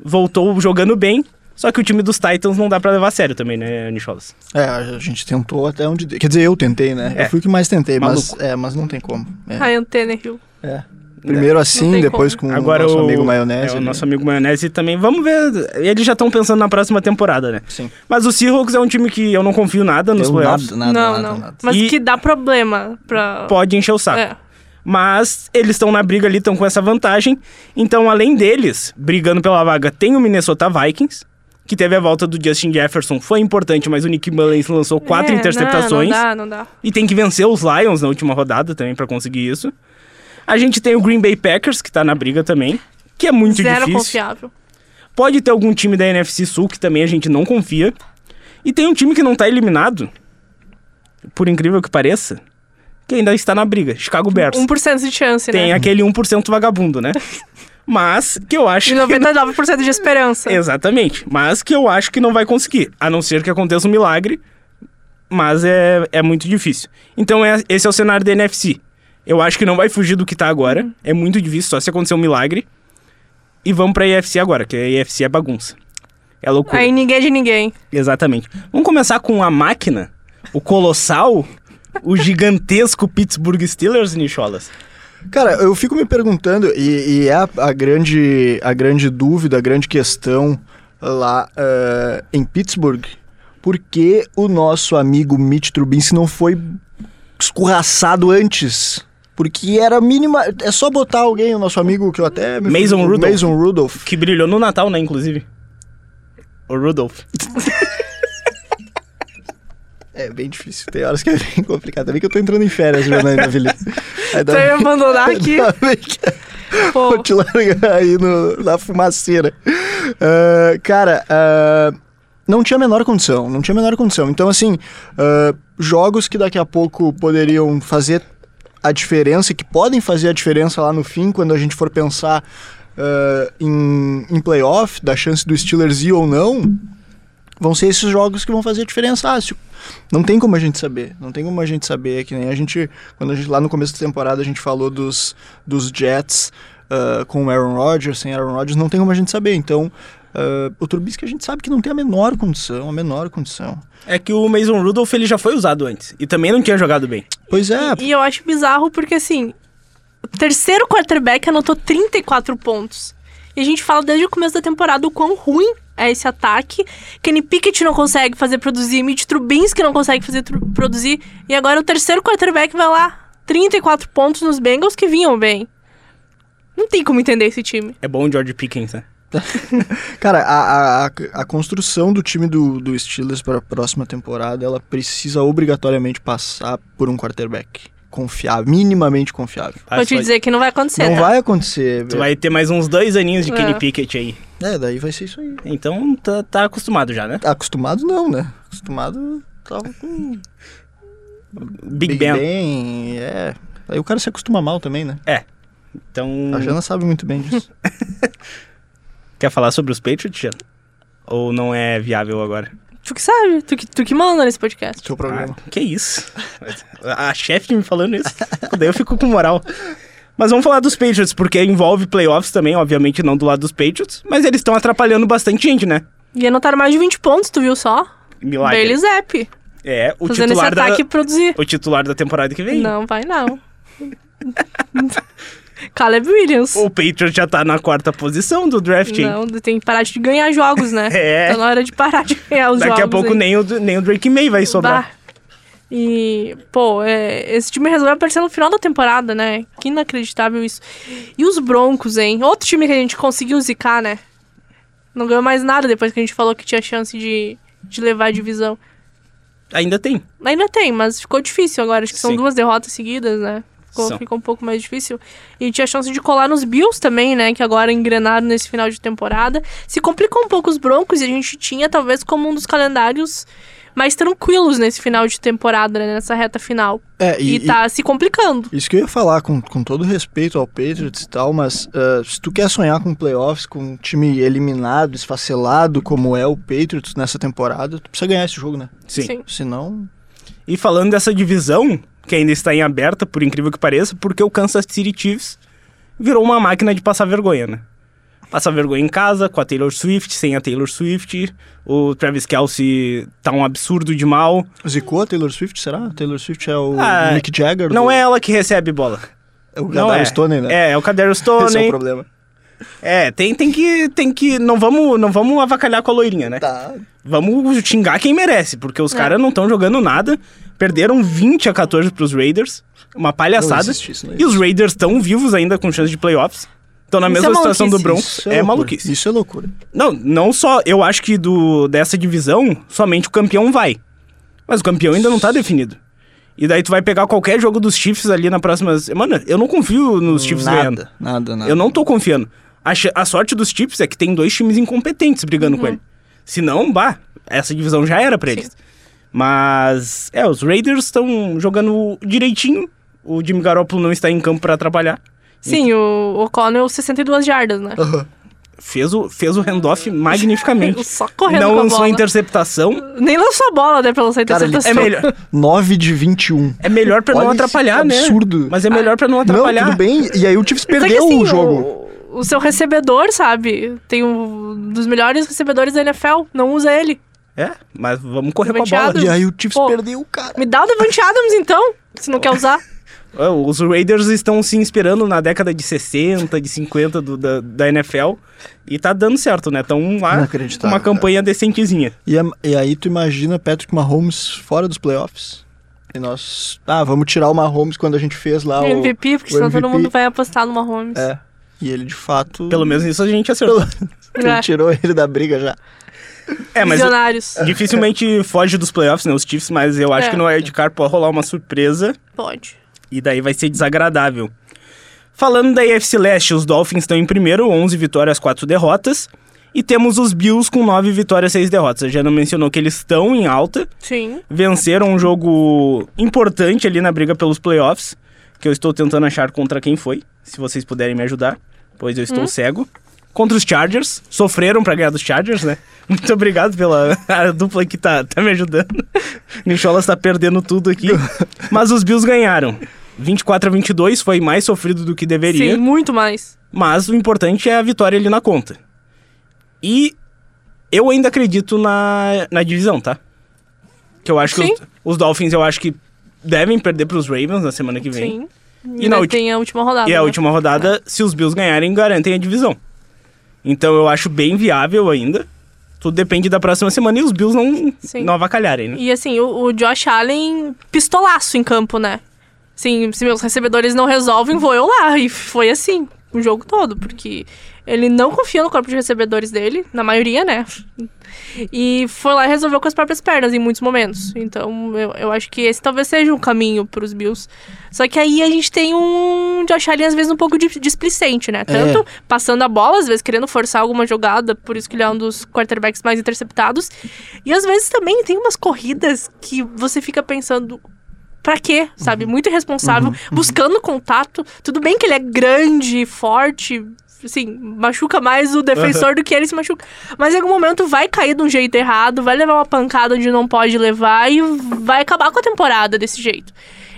Voltou jogando bem. Só que o time dos Titans não dá pra levar a sério também, né, Nicholas? É, a gente tentou até onde. Quer dizer, eu tentei, né? É. Eu fui o que mais tentei, mas, é, mas não tem como. É. Ryan Tannehill. É. Primeiro assim, depois como. com Agora o nosso amigo Maionese. É, o ali. nosso amigo Maionese também. Vamos ver. Eles já estão pensando na próxima temporada, né? Sim. Mas o Seahawks é um time que eu não confio nada nos Deu playoffs. nada, nada, não, nada, não. nada. Mas E- que dá problema pra. Pode encher o saco. É. Mas eles estão na briga ali, estão com essa vantagem. Então, além deles, brigando pela vaga, tem o Minnesota Vikings, que teve a volta do Justin Jefferson. Foi importante, mas o Nick Mullins lançou quatro É, interceptações. Não, não dá, não dá. E tem que vencer os Lions na última rodada também pra conseguir isso. A gente tem o Green Bay Packers, que tá na briga também, que é muito Zero difícil. confiável. Pode ter algum time da NFC Sul que também a gente não confia. E tem um time que não tá eliminado, por incrível que pareça, que ainda está na briga, Chicago Bears. 1% de chance, Tem né? aquele 1% vagabundo, né? [laughs] Mas que eu acho E que... 99% de esperança. Exatamente. Mas que eu acho que não vai conseguir. A não ser que aconteça um milagre. Mas é, é muito difícil. Então é, esse é o cenário da NFC. Eu acho que não vai fugir do que tá agora. É muito difícil, só se acontecer um milagre. E vamos pra IFC agora, que a IFC é bagunça. É loucura. Aí ninguém é de ninguém. Exatamente. Vamos começar com a máquina, o colossal, o gigantesco Pittsburgh Steelers, Nicholas. Cara, eu fico me perguntando, e, e é a, a grande, a grande dúvida, a grande questão lá eh, em Pittsburgh, por que o nosso amigo Mitch Trubisky não foi escorraçado antes? Porque era mínima. É só botar alguém, o nosso amigo que eu até. me Mason fugi- Rudolph. Mason Rudolph. Que brilhou no Natal, né, inclusive. O Rudolph. [laughs] É bem difícil. Tem horas que é bem complicado. Também que eu tô entrando em férias, Janaína Vilhena. [laughs] Você me abandonar aqui. [laughs] Pô, Vou te largar aí no, na fumaceira. Ah, cara, ah, não tinha a menor condição, não tinha a menor condição. Então, assim, ah, jogos que daqui a pouco poderiam fazer a diferença, que podem fazer a diferença lá no fim, quando a gente for pensar em, em playoff, da chance do Steelers ir ou não, vão ser esses jogos que vão fazer a diferença. Ah, se- não tem como a gente saber, não tem como a gente saber, é que nem a gente, quando a gente, lá no começo da temporada a gente falou dos, dos Jets ah, com o Aaron Rodgers, sem Aaron Rodgers, não tem como a gente saber, então ah, o Trubisky a gente sabe que não tem a menor condição, a menor condição. É que o Mason Rudolph ele já foi usado antes. E também não tinha jogado bem. Pois é, E eu acho bizarro porque, assim, o terceiro quarterback anotou 34 pontos. E a gente fala desde o começo da temporada o quão ruim é esse ataque. Kenny Pickett não consegue fazer produzir, Mitch Trubisky não consegue fazer produzir. E agora o terceiro quarterback vai lá, 34 pontos nos Bengals que vinham bem. Não tem como entender esse time. É bom o George Pickens, né? [laughs] Cara, a, a, a- a construção do time do, do Steelers para a próxima temporada, ela precisa obrigatoriamente passar por um quarterback confiável, minimamente confiável. Vou te dizer que não vai acontecer. Não né? vai acontecer. Tu vai ter mais uns dois aninhos de É. Kenny Pickett aí. É, daí vai ser isso aí. Então tá, tá acostumado já, né? Acostumado não, né? Acostumado tava com Big, Ben. Ben, é. Aí o cara se acostuma mal também, né? Então. A Jana sabe muito bem disso. [laughs] Quer falar sobre os Patriots, Jana? Ou não é viável agora? Tu que sabe, tu que, tu que manda nesse podcast. Seu problema. Ah, que isso? A chefe me falando isso. Daí eu fico com moral. Mas vamos falar dos Patriots, porque envolve playoffs também, obviamente não do lado dos Patriots, mas eles estão atrapalhando bastante gente, né? E anotaram mais de 20 pontos, tu viu só? Milagre. Bailey Zapp. É, o Fazendo esse titular, da, ataque produzir. o titular da temporada que vem. Não, vai não. [laughs] Caleb Williams. O Patriots já tá na quarta posição do draft? Não, tem que parar de ganhar jogos, né? [laughs] É. Tá na hora de parar de ganhar os Daqui jogos. a pouco aí. nem o, nem o Drake May vai sobrar. Bah. E, pô, é, esse time resolveu aparecer no final da temporada, né? Que inacreditável isso. E os Broncos, hein? Outro time que a gente conseguiu zicar, né? Não ganhou mais nada depois que a gente falou que tinha chance de, de levar a divisão. Ainda tem. Ainda tem, mas ficou difícil agora. Acho que são Sim. duas derrotas seguidas, né? Ficou, São. ficou um pouco mais difícil. E tinha chance de colar nos Bills também, né? Que agora engrenaram nesse final de temporada. Se complicou um pouco os Broncos e a gente tinha, talvez, como um dos calendários mais tranquilos nesse final de temporada, né? Nessa reta final. É, E, e, tá se complicando. Isso que eu ia falar, com, com todo respeito ao Patriots e tal, mas ah, se tu quer sonhar com playoffs, com um time eliminado, esfacelado, como é o Patriots nessa temporada, tu precisa ganhar esse jogo, né? Sim. Senão. E falando dessa divisão, que ainda está em aberta, por incrível que pareça, porque o Kansas City Chiefs virou uma máquina de passar vergonha, né? Passar vergonha em casa, com a Taylor Swift, sem a Taylor Swift. O Travis Kelsey tá um absurdo de mal. Zicou a Taylor Swift, será? A Taylor Swift é o Ah, Mick Jagger? Não do- é ela que recebe bola. É o Gadar é. Stone, né? É, é o Cadero [laughs] Esse é o problema. É, tem, tem que. Tem que. Não vamos, não vamos avacalhar com a loirinha, né? Tá. Vamos xingar quem merece, porque os É. caras não estão jogando nada. Perderam 20 a 14 pros Raiders. Uma palhaçada. Existe isso, não e os Raiders estão vivos ainda com chance de playoffs. Estão na Isso mesma é situação do. Broncos. Isso É, loucura. maluquice. Isso é loucura. Não, não só. Eu acho que do, dessa divisão, somente o campeão vai. Mas o campeão ainda não tá definido. E daí tu vai pegar qualquer jogo dos Chiefs ali na próxima semana. Eu não confio nos Chiefs ganhando. Nada, nada, nada. Eu não tô confiando. A, a sorte dos Chiefs é que tem dois times incompetentes brigando com ele. Se não, bah, essa divisão já era pra eles. Mas, é, os Raiders estão jogando direitinho. O Jimmy Garoppolo não está em campo pra atrapalhar. Sim, o O'Connell 62 jardas, né? Aham. Fez o, fez o handoff magnificamente. [laughs] Só correndo não com a lançou bola. interceptação. Nem lançou a bola, né, pra lançar a Cara, interceptação. É melhor, [laughs] 9 de 21. é melhor pra não Olha esse atrapalhar, né? absurdo. Mas é melhor pra não Não, atrapalhar. tudo bem. E aí o Chiefs que, perdeu assim, o jogo. O, o seu recebedor, sabe? Tem um dos melhores recebedores da NFL. Não usa ele. É, mas vamos correr com a bola. Adams. E aí o Chiefs Pô. perdeu, cara. Me dá o Devante Adams, então, se não quer usar. [laughs] É, Os Raiders estão se inspirando na década de 60, de 50 do- da, da NFL. E tá dando certo, né? Estão lá com uma campanha decentezinha. E, a- e aí tu imagina Patrick Mahomes fora dos playoffs. E nós. Ah, vamos tirar o Mahomes quando a gente fez lá o. MVP, porque o senão todo MVP. mundo vai apostar no Mahomes. É. E ele de fato. Pelo menos isso a gente acertou. Tu [laughs] É. tirou ele da briga já. É, mas Visionários. dificilmente foge dos playoffs, né? Os Chiefs, mas eu acho É. que no wildcard pode rolar uma surpresa. Pode. E daí vai ser desagradável. Falando da AFC Leste, os Dolphins estão em primeiro, 11 vitórias, 4 derrotas. E temos os Bills com 9 vitórias, 6 derrotas. A Jana mencionou que eles estão em alta. Sim. Venceram um jogo importante ali na briga pelos playoffs. Que eu estou tentando achar contra quem foi. Se vocês puderem me ajudar. Pois eu estou cego. Contra os Chargers. Sofreram pra ganhar dos Chargers, né? Muito obrigado pela dupla que tá, tá me ajudando. Nicholas tá perdendo tudo aqui. Mas os Bills ganharam. 24 a 22 foi mais sofrido do que deveria. Sim, muito mais. Mas o importante é a vitória ali na conta. E eu ainda acredito na, na divisão, tá? Que eu acho que Sim. os, os Dolphins eu acho que devem perder pros Ravens na semana que vem. Sim. E E na tem a última rodada. E a né? última rodada, se os Bills ganharem, garantem a divisão. Então eu acho bem viável ainda. Tudo depende da próxima semana e os Bills não, Sim. não avacalharem, né? E assim, o, o Josh Allen, pistolaço em campo, né? Sim, se meus recebedores não resolvem, vou eu lá. E foi assim, o jogo todo, porque ele não confia no corpo de recebedores dele, na maioria, né? E foi lá e resolveu com as próprias pernas em muitos momentos. Então, eu, eu acho que esse talvez seja um caminho pros Bills. Só que aí a gente tem um Josh Allen, às vezes, um pouco di- displicente, né? Tanto passando a bola, às vezes querendo forçar alguma jogada, por isso que ele é um dos quarterbacks mais interceptados. E às vezes também tem umas corridas que você fica pensando. Pra quê? Sabe? Muito irresponsável, buscando contato. Tudo bem que ele é grande, forte, assim, machuca mais o defensor do que ele se machuca. Mas em algum momento vai cair de um jeito errado, vai levar uma pancada onde não pode levar e vai acabar com a temporada desse jeito.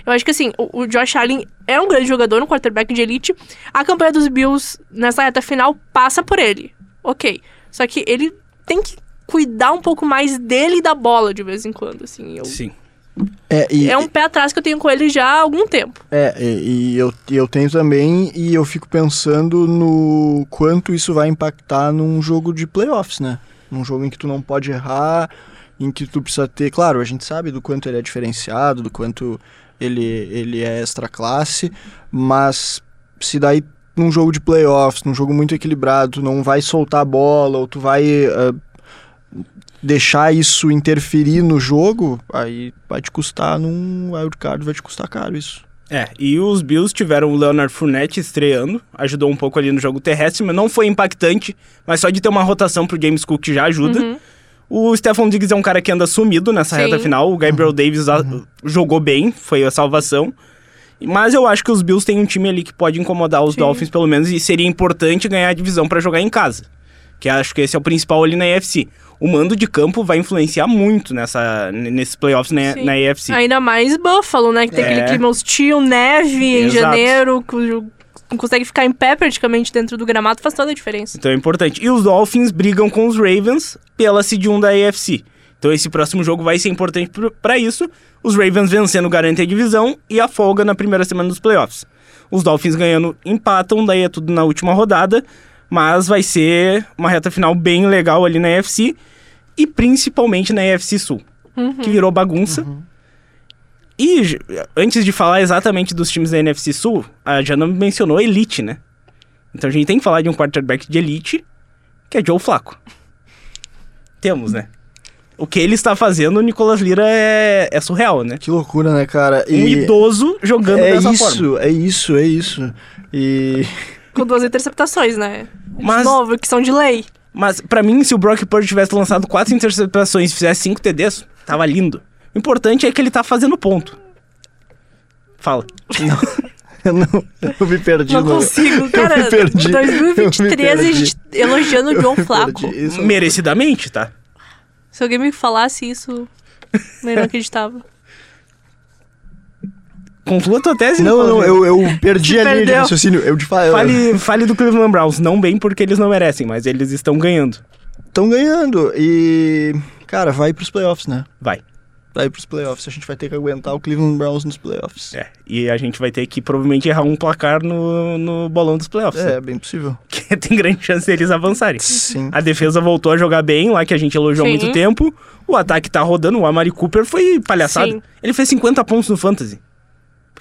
Eu acho que assim, o, o Josh Allen é um grande jogador, um quarterback de elite. A campanha dos Bills nessa reta final passa por ele. Ok. Só que ele tem que cuidar um pouco mais dele e da bola de vez em quando, assim. Eu- Sim. É, e, é um pé atrás que eu tenho com ele já há algum tempo. é, e, e eu, eu tenho também, e eu fico pensando no quanto isso vai impactar num jogo de playoffs, né? Num jogo em que tu não pode errar, em que tu precisa ter. Claro, a gente sabe do quanto ele é diferenciado, do quanto ele, ele é extra classe, mas se daí num jogo de playoffs, num jogo muito equilibrado, tu não vai soltar a bola, ou tu vai ah, deixar isso interferir no jogo, aí vai te custar num wildcard, vai te custar caro isso. É, e os Bills tiveram o Leonard Fournette estreando, ajudou um pouco ali no jogo terrestre, mas não foi impactante, mas só de ter uma rotação pro James Cook já ajuda. Uhum. O Stephon Diggs é um cara que anda sumido nessa Sim. reta final, o Gabriel Davis a- jogou bem, foi a salvação. Mas eu acho que os Bills têm um time ali que pode incomodar os Sim. Dolphins pelo menos e seria importante ganhar a divisão pra jogar em casa. Que acho que esse é o principal ali na AFC. O mando de campo vai influenciar muito nessa, nesses playoffs na, Sim. na AFC. Ainda mais Buffalo, né? Que tem É. aquele clima hostil, neve em Exato. janeiro, que o- não consegue ficar em pé praticamente dentro do gramado, faz toda a diferença. Então é importante. E os Dolphins brigam com os Ravens pela seed 1 da AFC. Então esse próximo jogo vai ser importante pra isso. Os Ravens vencendo garante a divisão e a folga na primeira semana dos playoffs. Os Dolphins ganhando empatam, daí é tudo na última rodada. Mas vai ser uma reta final bem legal ali na AFC. E principalmente na AFC Sul. Que virou bagunça. E j- antes de falar exatamente dos times da NFC Sul, a Jana mencionou elite, né? Então a gente tem que falar de um quarterback de elite, que é Joe Flacco. Temos, né? O que ele está fazendo, o Nicolas Lira é, é surreal, né? Que loucura, né, cara? Um idoso jogando é dessa isso, forma. é isso, é isso. E Com duas interceptações, né? De Mas- novo, que são de lei. Mas pra mim, se o Brock Purdy tivesse lançado quatro interceptações e fizesse cinco TDs, tava lindo. O importante é que ele tá fazendo ponto. Fala. [laughs] eu não, eu me perdi. Não no- consigo, eu cara. me perdi. Eu 2023 me a gente elogiando o João Flaco. perdi. Isso- Merecidamente, tá? Se alguém me falasse isso, eu não acreditava. Conclua tua tese. Não, não, eu, eu [laughs] perdi a linha de raciocínio. Eu de fato. Fale, fale do Cleveland Browns. Não bem porque eles não merecem, mas eles estão ganhando. Estão ganhando. E. Cara, vai pros playoffs, né? Vai. ir pros playoffs. A gente vai ter que aguentar o Cleveland Browns nos playoffs. É, e a gente vai ter que provavelmente errar um placar no, no bolão dos playoffs. É, né? bem possível. [laughs] Que tem grande chance deles avançarem. Sim. A defesa voltou a jogar bem, lá que a gente elogiou há Sim. muito tempo. O ataque tá rodando. O Amari Cooper foi palhaçada. Sim. Ele fez 50 pontos no Fantasy.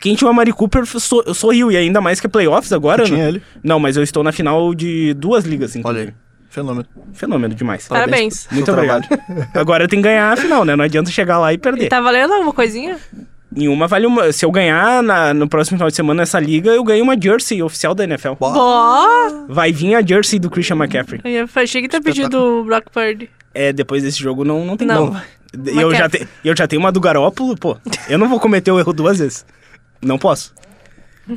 Quem tinha o Amari Cooper so- sorriu, e ainda mais que é playoffs agora. Tinha né? ele. Não, mas eu estou na final de duas ligas, Olha inclusive. aí. Fenômeno. Fenômeno demais. Parabéns. pelo Muito obrigado. [laughs] Agora tem que ganhar a final, né? Não adianta chegar lá e perder. E tá valendo alguma coisinha? Nenhuma vale uma. Se eu ganhar na- no próximo final de semana essa liga, eu ganho uma jersey oficial da NFL. Ó! Vai vir a jersey do Christian McCaffrey. Eu achei que tá pedindo o Brock Purdy. É, depois desse jogo não, não tem Não. como. E Eu já, te, eu já tenho uma do Garópolo, pô. Eu não vou cometer o erro duas vezes. Não posso.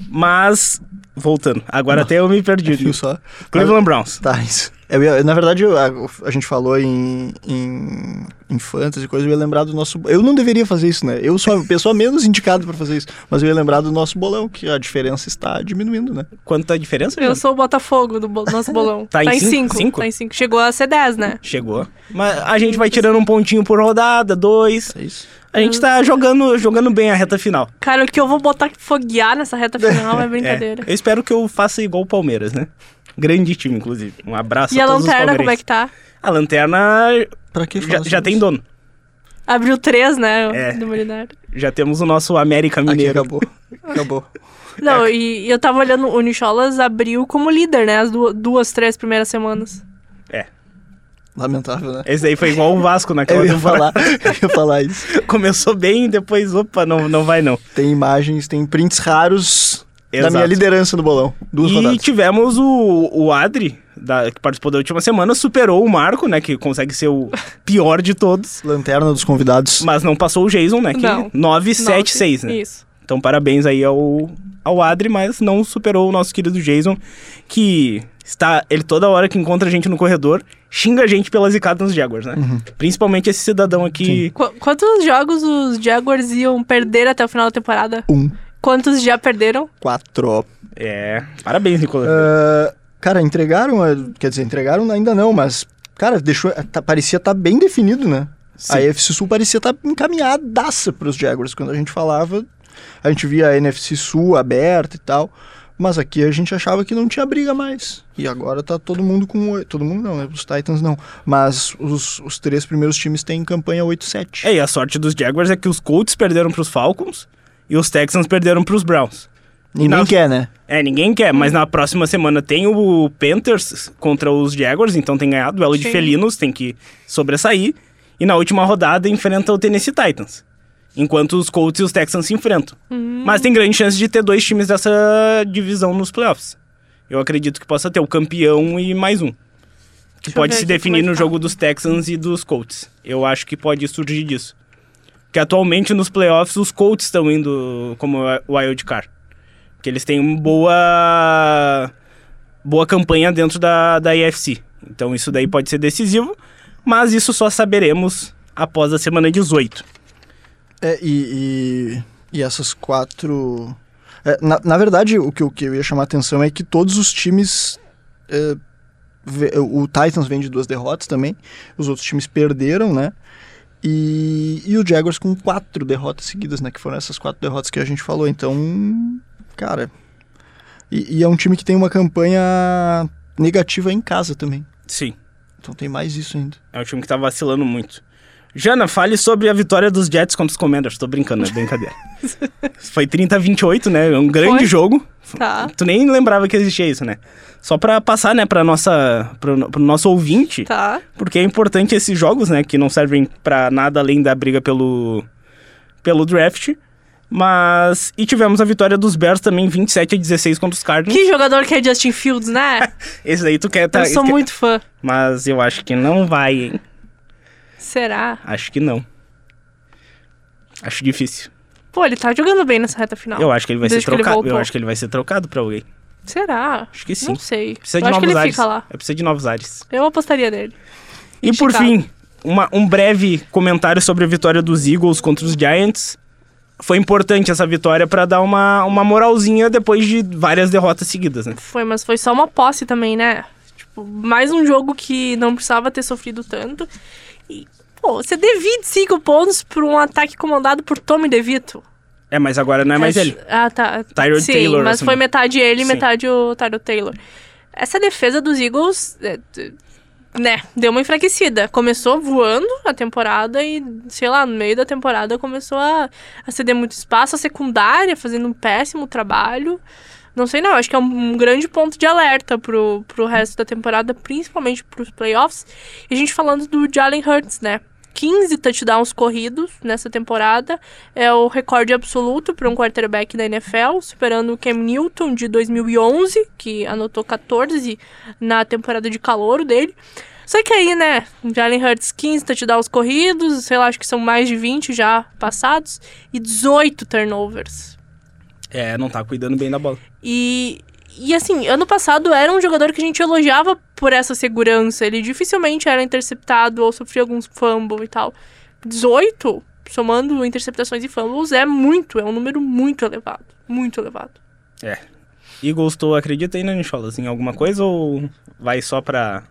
Mas, voltando. Agora até eu me perdi. Viu só? Cleveland Browns. Tá, isso. Eu ia- na verdade, eu- a, a gente falou em, em, em fantasy e coisa, eu ia lembrar do nosso... Eu não deveria fazer isso, né? Eu sou a pessoa menos indicada pra fazer isso. Mas eu ia lembrar do nosso bolão, que a diferença está diminuindo, né? Quanto tá a diferença? Eu sou o Botafogo do bo- nosso [laughs] bolão. Tá em cinco? 5. Cinco? Tá em 5. Chegou a ser 10, né? Chegou. Mas a gente vai tirando um pontinho por rodada, dois. É isso. A gente tá jogando, jogando bem a reta final. Cara, o que eu vou botar foguear nessa reta final é [laughs] brincadeira. É, eu espero que eu faça igual o Palmeiras, né? Grande time, inclusive. Um abraço E a todos os lanterna, como é que tá? A lanterna Pra que já, já tem dono. Abriu 3, né? É. Do Molinário. Já temos o nosso América Aqui Mineiro. acabou. Acabou. [laughs] Não, e, e eu tava olhando, o Nicholas abriu como líder, né? As du- duas, três primeiras semanas. É. Lamentável, né? Esse aí foi igual o Vasco naquela Eu ia temporada. falar, eu ia falar isso. [laughs] Começou bem e depois, opa, não, não vai não. Tem imagens, tem prints raros Exato. da minha liderança no bolão. Duas e rodadas. tivemos o, o Adri, da- que participou da última semana, superou o Marco, né? Que consegue ser o pior de todos. Lanterna dos convidados. Mas não passou o Jason, né? Que Não. 9, 7, 6, né? Isso. Então parabéns aí ao, ao Adri, mas não superou o nosso querido Jason, que está. Ele toda hora que encontra a gente no corredor, xinga a gente pelas zicadas nos Jaguars, né? Uhum. Principalmente esse cidadão aqui. Qu- quantos jogos os Jaguars iam perder até o final da temporada? Um, Quantos já perderam? quatro. É. Parabéns, Nicolas. Ah, cara, entregaram, eh, quer dizer, entregaram ainda não, mas, cara, deixou, tá- parecia estar bem definido, né? Sim. A NFC Sul parecia estar encaminhadaça pros Jaguars. Quando a gente falava, a gente via a NFC Sul aberta e tal. Mas aqui a gente achava que não tinha briga mais. E agora tá todo mundo com. oi- Todo mundo não, né? Os Titans não. Mas os, os três primeiros times têm campanha 8-7. É, e a sorte dos Jaguars é que os Colts perderam pros Falcons e os Texans perderam pros Browns. Ninguém na- quer, né? É, ninguém quer, mas na próxima semana tem o Panthers contra os Jaguars, então tem ganhado duelo de Sim. felinos, tem que sobressair. E na última rodada enfrenta o Tennessee Titans. Enquanto os Colts e os Texans se enfrentam. Mas tem grande chance de ter dois times dessa divisão nos playoffs. Eu acredito que possa ter o campeão e mais um. Que Deixa pode se definir é que no tá. jogo dos Texans e dos Colts. Eu acho que pode surgir disso. Porque atualmente nos playoffs os Colts estão indo como wild card. Porque eles têm uma boa boa campanha dentro da, da IFC. Então isso daí pode ser decisivo, mas isso só saberemos após a semana 18. É, e, e, e essas quatro. é, na, na verdade, o que, eu- o que eu ia chamar a atenção é que todos os times. é, o Titans vem de duas derrotas também. Os outros times perderam, né? E, e o Jaguars com quatro derrotas seguidas, né? Que foram essas quatro derrotas que a gente falou. Então, cara. E, e é um time que tem uma campanha negativa em casa também. Sim, Então tem mais isso ainda. é um time que tá vacilando muito. Jana, fale sobre a vitória dos Jets contra os Commanders. Tô brincando, é brincadeira. [laughs] Foi 30 a 28, né? É um grande Foi. jogo. Tá. Tu nem lembrava que existia isso, né? Só pra passar, né, pra nossa, pro, pro nosso ouvinte, Tá. porque é importante esses jogos, né, que não servem pra nada além da briga pelo, pelo draft. Mas. E tivemos a vitória dos Bears também, 27 a 16 contra os Cardinals. Que jogador que é Justin Fields, né? [laughs] Esse daí tu quer tá. eu sou quer- muito fã. Mas eu acho que não vai, hein? Será? Acho que não. Acho difícil. Pô, ele tá jogando bem nessa reta final. Eu acho que ele vai Desde ser que trocado. Eu acho que ele vai ser trocado pra alguém. Será? Acho que sim. Não sei. Precisa eu de acho que novos ele ares. fica lá. É, precisa de novos ares. Eu apostaria nele. E Em por Chicago. fim, uma- um breve comentário sobre a vitória dos Eagles contra os Giants. Foi importante essa vitória pra dar uma, uma moralzinha depois de várias derrotas seguidas, né? Foi, mas foi só uma posse também, né? Tipo, mais um jogo que não precisava ter sofrido tanto. E Pô, você dê 25 pontos pra um ataque comandado por Tommy DeVito. É, mas agora não é mais ele. Ah, tá. Tyrod Sim, Taylor, mas assim. foi metade ele e metade o Tyrod Taylor. Essa defesa dos Eagles, é, né, deu uma enfraquecida. Começou voando a temporada e, sei lá, no meio da temporada começou a, a ceder muito espaço. A secundária fazendo um péssimo trabalho. Não sei não, acho que é um, grande ponto de alerta pro, pro resto da temporada, principalmente pros playoffs. E a gente falando do Jalen Hurts, né? 15 touchdowns corridos nessa temporada. É o recorde absoluto para um quarterback da NFL, superando o Cam Newton de 2011, que anotou 14 na temporada de calouro dele. Só que aí, né, Jalen Hurts 15 touchdowns corridos, sei lá, acho que são mais de 20 já passados, e 18 turnovers. É, não tá cuidando bem da bola. E, e assim, ano passado era um jogador que a gente elogiava por essa segurança. Ele dificilmente era interceptado ou sofria alguns fumbles e tal. 18, somando interceptações e fumbles, é muito, é um número muito elevado. Muito elevado. É. Eagles, tu acredita aí, né, Nicholas, em alguma coisa ou vai só pra...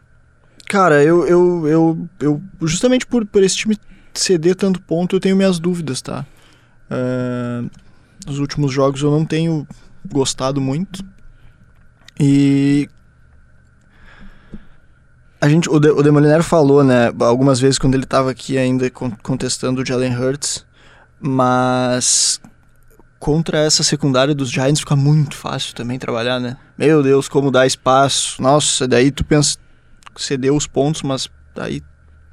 Cara, eu, eu, eu, eu justamente por, por esse time ceder tanto ponto, eu tenho minhas dúvidas, tá? Ah, nos últimos jogos eu não tenho gostado muito. E a gente, o, de, o Demoliner falou, né, algumas vezes quando ele tava aqui ainda con- contestando o Jalen Hurts, mas contra essa secundária dos Giants fica muito fácil também trabalhar, né? Meu Deus, como dá espaço. Nossa, daí tu pensa ceder os pontos, mas daí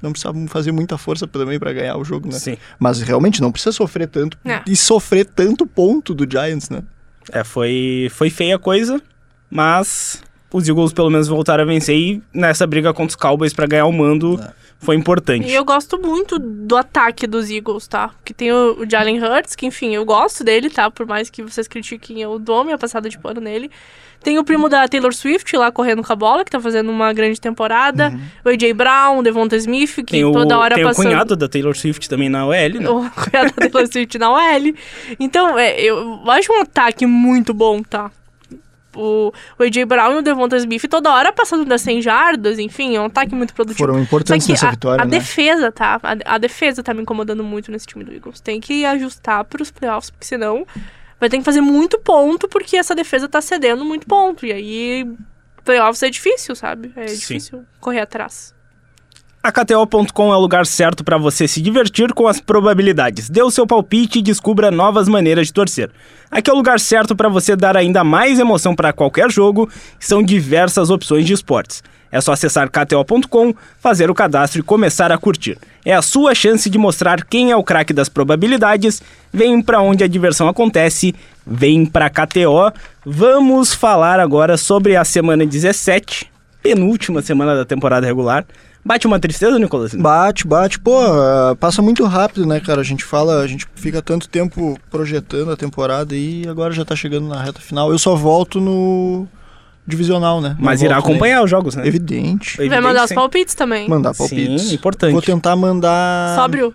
não precisa fazer muita força também pra ganhar o jogo, né? Sim. Mas realmente não precisa sofrer tanto É. e sofrer tanto ponto do Giants, né? É, foi, foi feia a coisa, mas os Eagles pelo menos voltaram a vencer e nessa briga contra os Cowboys pra ganhar o mando foi importante. E eu gosto muito do ataque dos Eagles, tá? Que tem o, o Jalen Hurts, que enfim, eu gosto dele, tá? Por mais que vocês critiquem, eu dou minha passada de pano nele. Tem o primo da Taylor Swift lá correndo com a bola, que tá fazendo uma grande temporada. O AJ Brown, o Devonta Smith, que Tem o, toda hora tem o passando... cunhado da Taylor Swift também na OL, né? O cunhado da Taylor Swift na OL. Então, é, eu acho um ataque muito bom, tá? O, o AJ Brown e o Devonta Smith toda hora passando das 100 jardas, enfim, é um ataque muito produtivo. Foram importantes nessa a, vitória, a né? defesa, tá? A, a defesa tá me incomodando muito nesse time do Eagles. Tem que ajustar pros playoffs, porque senão vai ter que fazer muito ponto, porque essa defesa tá cedendo muito ponto. E aí, playoffs é difícil, sabe? É Sim. difícil correr atrás. A KTO.com é o lugar certo para você se divertir com as probabilidades. Dê o seu palpite e descubra novas maneiras de torcer. Aqui é o lugar certo para você dar ainda mais emoção para qualquer jogo, são diversas opções de esportes. É só acessar KTO.com, fazer o cadastro e começar a curtir. É a sua chance de mostrar quem é o craque das probabilidades. Vem para onde a diversão acontece, vem para KTO. Vamos falar agora sobre a semana 17, penúltima semana da temporada regular. Bate uma tristeza, Nicolas? Bate, bate. Pô, ah, passa muito rápido, né, cara? A gente fala, a gente fica tanto tempo projetando a temporada e agora já tá chegando na reta final. Eu só volto no divisional, né? Não Mas irá volto nem- acompanhar os jogos, né? Evidente. Vai Evidente, mandar os sim. palpites também. Mandar Sim, palpites. importante. Vou tentar mandar. Sóbrio.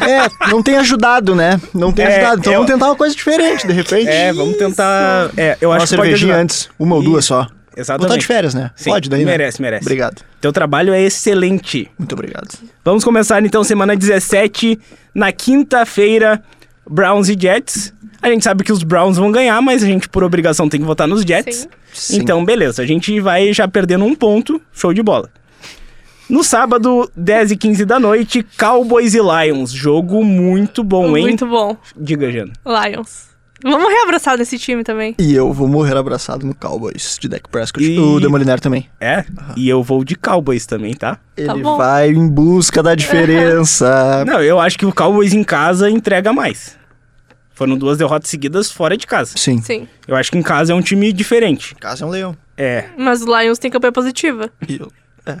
É, não tem ajudado, né? Não tem É, ajudado. Então eu- vamos tentar uma coisa diferente, de repente. É, vamos tentar. É, eu uma acho que pode cervejinha ajudar. antes. Uma ou duas Isso, só. Vou estar Exatamente. de férias, né? Sim, Pode daí, né? merece, merece. Obrigado. Teu trabalho é excelente. Muito obrigado. Vamos começar então semana 17, na quinta-feira, Browns e Jets. A gente sabe que os Browns vão ganhar, mas a gente por obrigação tem que votar nos Jets. Sim. Sim. Então, beleza, a gente vai já perdendo um ponto, show de bola. No sábado, 10 e 15 da noite, Cowboys e Lions. Jogo muito bom, hein? Muito bom. Diga, Jana. Lions. Vamos reabraçar nesse time também. E eu vou morrer abraçado no Cowboys de Dak Prescott. E- O Demoliner também. É? E eu vou de Cowboys também, tá? Ele bom. vai em busca da diferença. [laughs] Não, eu acho que o Cowboys em casa entrega mais. Foram duas derrotas seguidas fora de casa. Sim. Sim. Eu acho que em casa é um time diferente. Casa é um leão. É, Mas os Lions têm campanha positiva. E, o- é.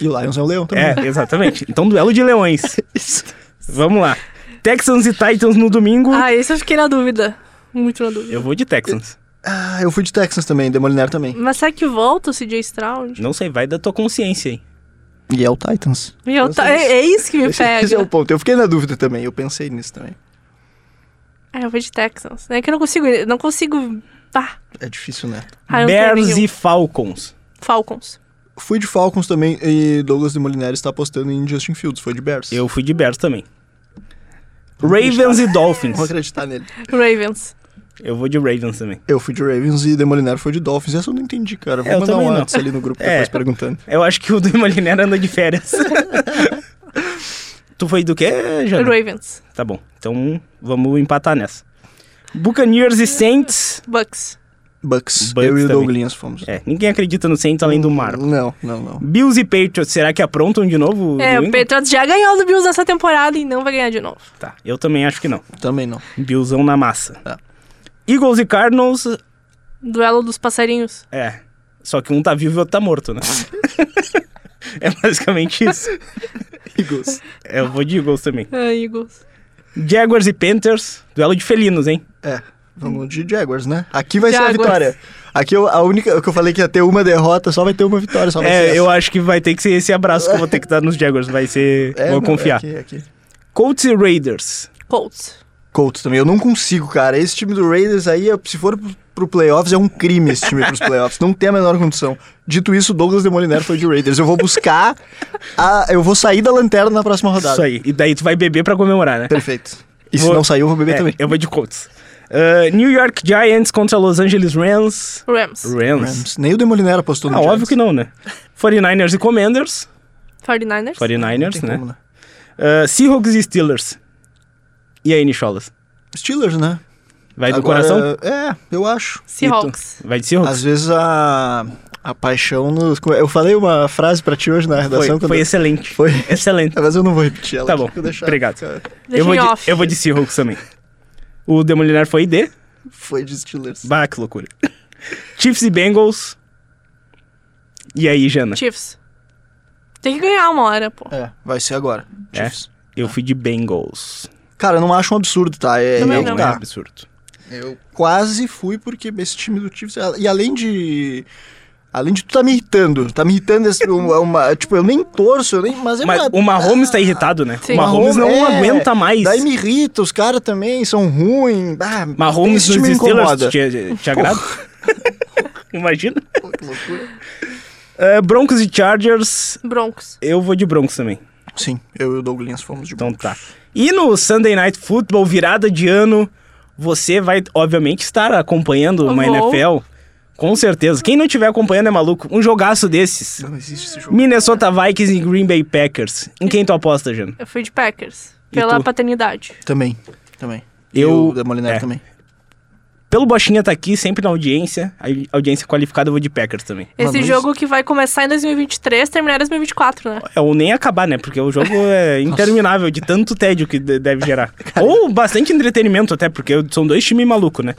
e o Lions é um leão também. é, exatamente. Então, duelo de leões. [laughs] Isso. Vamos lá. Texans e Titans no domingo. Ah, esse eu fiquei na dúvida. Muito na dúvida. Eu vou de Texans. Ah, eu fui de Texans também, Demoliner também. Mas será que volta o CJ Stroud? Não sei, vai da tua consciência aí. E é o Titans. E eu Eu tá- sei é, é isso que me Esse, esse é o pega. ponto. Eu fiquei na dúvida também, eu pensei nisso também. É, eu vou de Texans. É que eu não consigo. Não consigo. Ah, É difícil, né? ah, Bears e Falcons. Falcons. Fui de Falcons também e Douglas de Molinari está apostando em Justin Fields. Foi de Bears. Eu fui de Bears também. Ravens e Dolphins. Vou [laughs] acreditar nele. Ravens. Eu vou de Ravens também. Eu fui de Ravens e Demolinar foi de Dolphins. Essa eu não entendi, cara. Vou É, mandar um. WhatsApp ali no grupo [laughs] É. depois perguntando. Eu acho que o do Molinero anda de férias. [laughs] tu foi do quê, Jana? Ravens. Tá bom. Então vamos empatar nessa. Buccaneers e Saints. Bucks. Bucks. Bucks eu e o. Douglinhas fomos. É, ninguém acredita no Saints além do Marco. Não, não, não. Bills e Patriots, será que aprontam de novo? É, o? Patriots já ganhou do Bills nessa temporada e não vai ganhar de novo. Tá, eu também acho que não. Também não. Billsão na massa. É. Eagles e Cardinals, Duelo dos passarinhos. é. Só que um tá vivo e o outro tá morto, né? [laughs] é basicamente isso. Eagles. É, Eu vou de Eagles também. Ah, Eagles. Jaguars e Panthers, duelo de felinos, hein? É, vamos de Jaguars, né? Aqui vai ser a Jaguars. vitória. Aqui eu- a única, o que eu falei que ia ter uma derrota, só vai ter uma vitória, só vai ser É, eu acho que vai ter que ser esse abraço que eu vou ter que dar nos Jaguars. Vai ser. É, vou não, confiar. É aqui, aqui. Colts e Raiders. Colts. Colts também. Eu não consigo, cara. Esse time do Raiders aí, se for pro, pro playoffs, é um crime esse time pros playoffs. Não tem a menor condição. Dito isso, Douglas de Molinero foi de Raiders. Eu vou buscar. A, eu vou sair da lanterna na próxima rodada. Isso aí. E daí tu vai beber pra comemorar, né? Perfeito. E se Vou- não sair, eu vou beber É, também. Eu vou de Colts. Uh, New York Giants contra Los Angeles Rams. Rams. Rams. Rams. Nem o de Molinero apostou no Ah, Giants. óbvio que não, né? 49ers e Commanders. 49ers. 49ers, Tem né? como, né? Uh, Seahawks e Steelers. E aí, Nicholas? Steelers, né? Vai do Agora, coração? É, eu acho. Seahawks. Vai de Seahawks? Às vezes a, a paixão nos. Eu falei uma frase pra ti hoje na redação. Foi, quando foi eu- excelente. Foi. Excelente. [laughs] Mas eu não vou repetir ela. Tá aqui, bom, obrigado. Eu vou, de, off. eu vou de Seahawks também. O Demolinar foi ID. Foi de Steelers. Bah, que loucura. Chiefs e Bengals. E aí, Jana? Chiefs. Tem que ganhar uma hora, pô. É, vai ser agora. É? Chiefs. Eu fui de Bengals. Cara, eu não acho um absurdo, tá? É, Também eu, não. é tá. absurdo. Eu quase fui porque esse time do Chiefs. E além de. Além de tu tá me irritando, tá me irritando esse, uma, uma- Tipo, eu nem torço, eu nem. Mas é Mas uma- o Mahomes tá irritado, né? Sim. O Mahomes não é, aguenta mais. Daí me irrita, os caras também são ruins. Ah, Mahomes nos me Steelers incomoda. te, te agrada? [laughs] Imagina. Pô, que loucura. Uh, Broncos e Chargers. Broncos. Eu vou de Broncos também. Sim, eu e o Douglas fomos de Então Broncos. tá. E no Sunday Night Football, virada de ano, você vai, obviamente, estar acompanhando uma Vou. NFL. Com certeza. Quem não estiver acompanhando é maluco. Um jogaço desses. Não existe esse jogo. Minnesota Vikings e Green Bay Packers. Em quem tu aposta, Jana? Eu fui de Packers. E Pela tu? paternidade. Também, também. Eu- E o da Molinari é. também. Pelo Bochinha tá aqui, sempre na audiência. A audiência qualificada, eu vou de Packers também. Esse mas- jogo que vai começar em 2023, terminar em 2024, né? É, ou nem acabar, né? Porque o jogo é [laughs] interminável, de tanto tédio que de- deve gerar. [laughs] Ou bastante entretenimento até, porque são dois times malucos, né?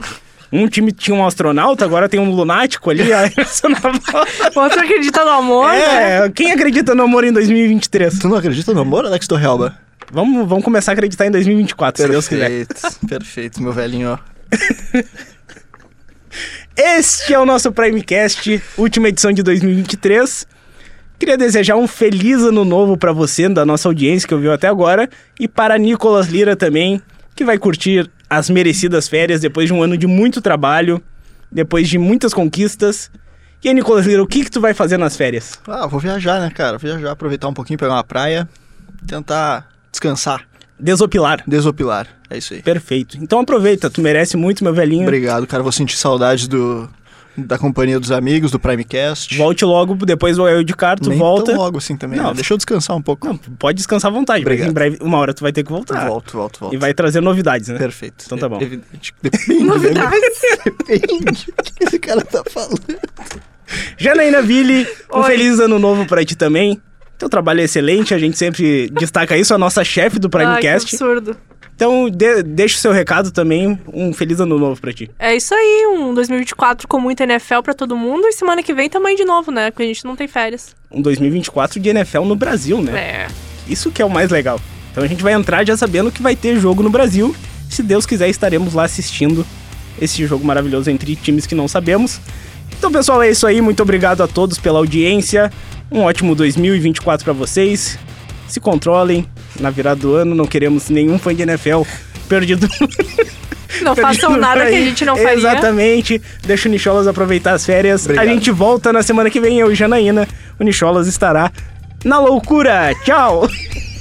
Um time tinha um astronauta, agora tem um lunático ali. aí [laughs] você não- Outro acredita no amor, né? é, quem acredita no amor em 2023? Tu não acredita no amor, Alex Torrealba? Vamos, vamos começar a acreditar em 2024, se Deus quiser. Perfeito, perfeito, meu velhinho, ó. [laughs] Este é o nosso Primecast, última edição de 2023. Queria desejar um feliz ano novo pra você, da nossa audiência que ouviu até agora, e para Nicolas Lira também, que vai curtir as merecidas férias depois de um ano de muito trabalho, depois de muitas conquistas. E aí, Nicolas Lira, o que que tu vai fazer nas férias? Ah, vou viajar, né, cara? Viajar, aproveitar um pouquinho, pegar uma praia, tentar descansar, Desopilar. desopilar. É isso aí. Perfeito. Então aproveita, tu merece muito, meu velhinho. Obrigado, cara. Vou sentir saudades do, da companhia dos amigos, do Primecast. Volte logo, depois eu de cara, tu Nem volta. tão logo assim também, Não. né? Deixa eu descansar um pouco. Não, pode descansar à vontade, Obrigado. em breve, uma hora tu vai ter que voltar. Volto, volto, volto. E vai trazer novidades, né? Perfeito. Então tá bom. Evidente. Depende, né? Depende. O que esse cara tá falando? Janaína Ville, um Oi. feliz ano novo pra ti também. Teu trabalho é excelente, a gente sempre destaca isso, a nossa chefe do Ai, que Primecast. absurdo. Então, de- deixa o seu recado também, um feliz ano novo pra ti. É isso aí, um 2024 com muita NFL pra todo mundo e semana que vem também de novo, né? Porque a gente não tem férias. Um 2024 de NFL no Brasil, né? É. Isso que é o mais legal. Então a gente vai entrar já sabendo que vai ter jogo no Brasil. Se Deus quiser, estaremos lá assistindo esse jogo maravilhoso entre times que não sabemos. Então, pessoal, é isso aí. Muito obrigado a todos pela audiência. Um ótimo 2024 pra vocês. Se controlem na virada do ano. Não queremos nenhum fã de NFL perdido. Não [laughs] façam nada que a gente não faria. Exatamente. Deixa o Nicholas aproveitar as férias. Obrigado. A gente volta na semana que vem, eu e Janaína. o Nicholas estará na loucura. Tchau! [laughs]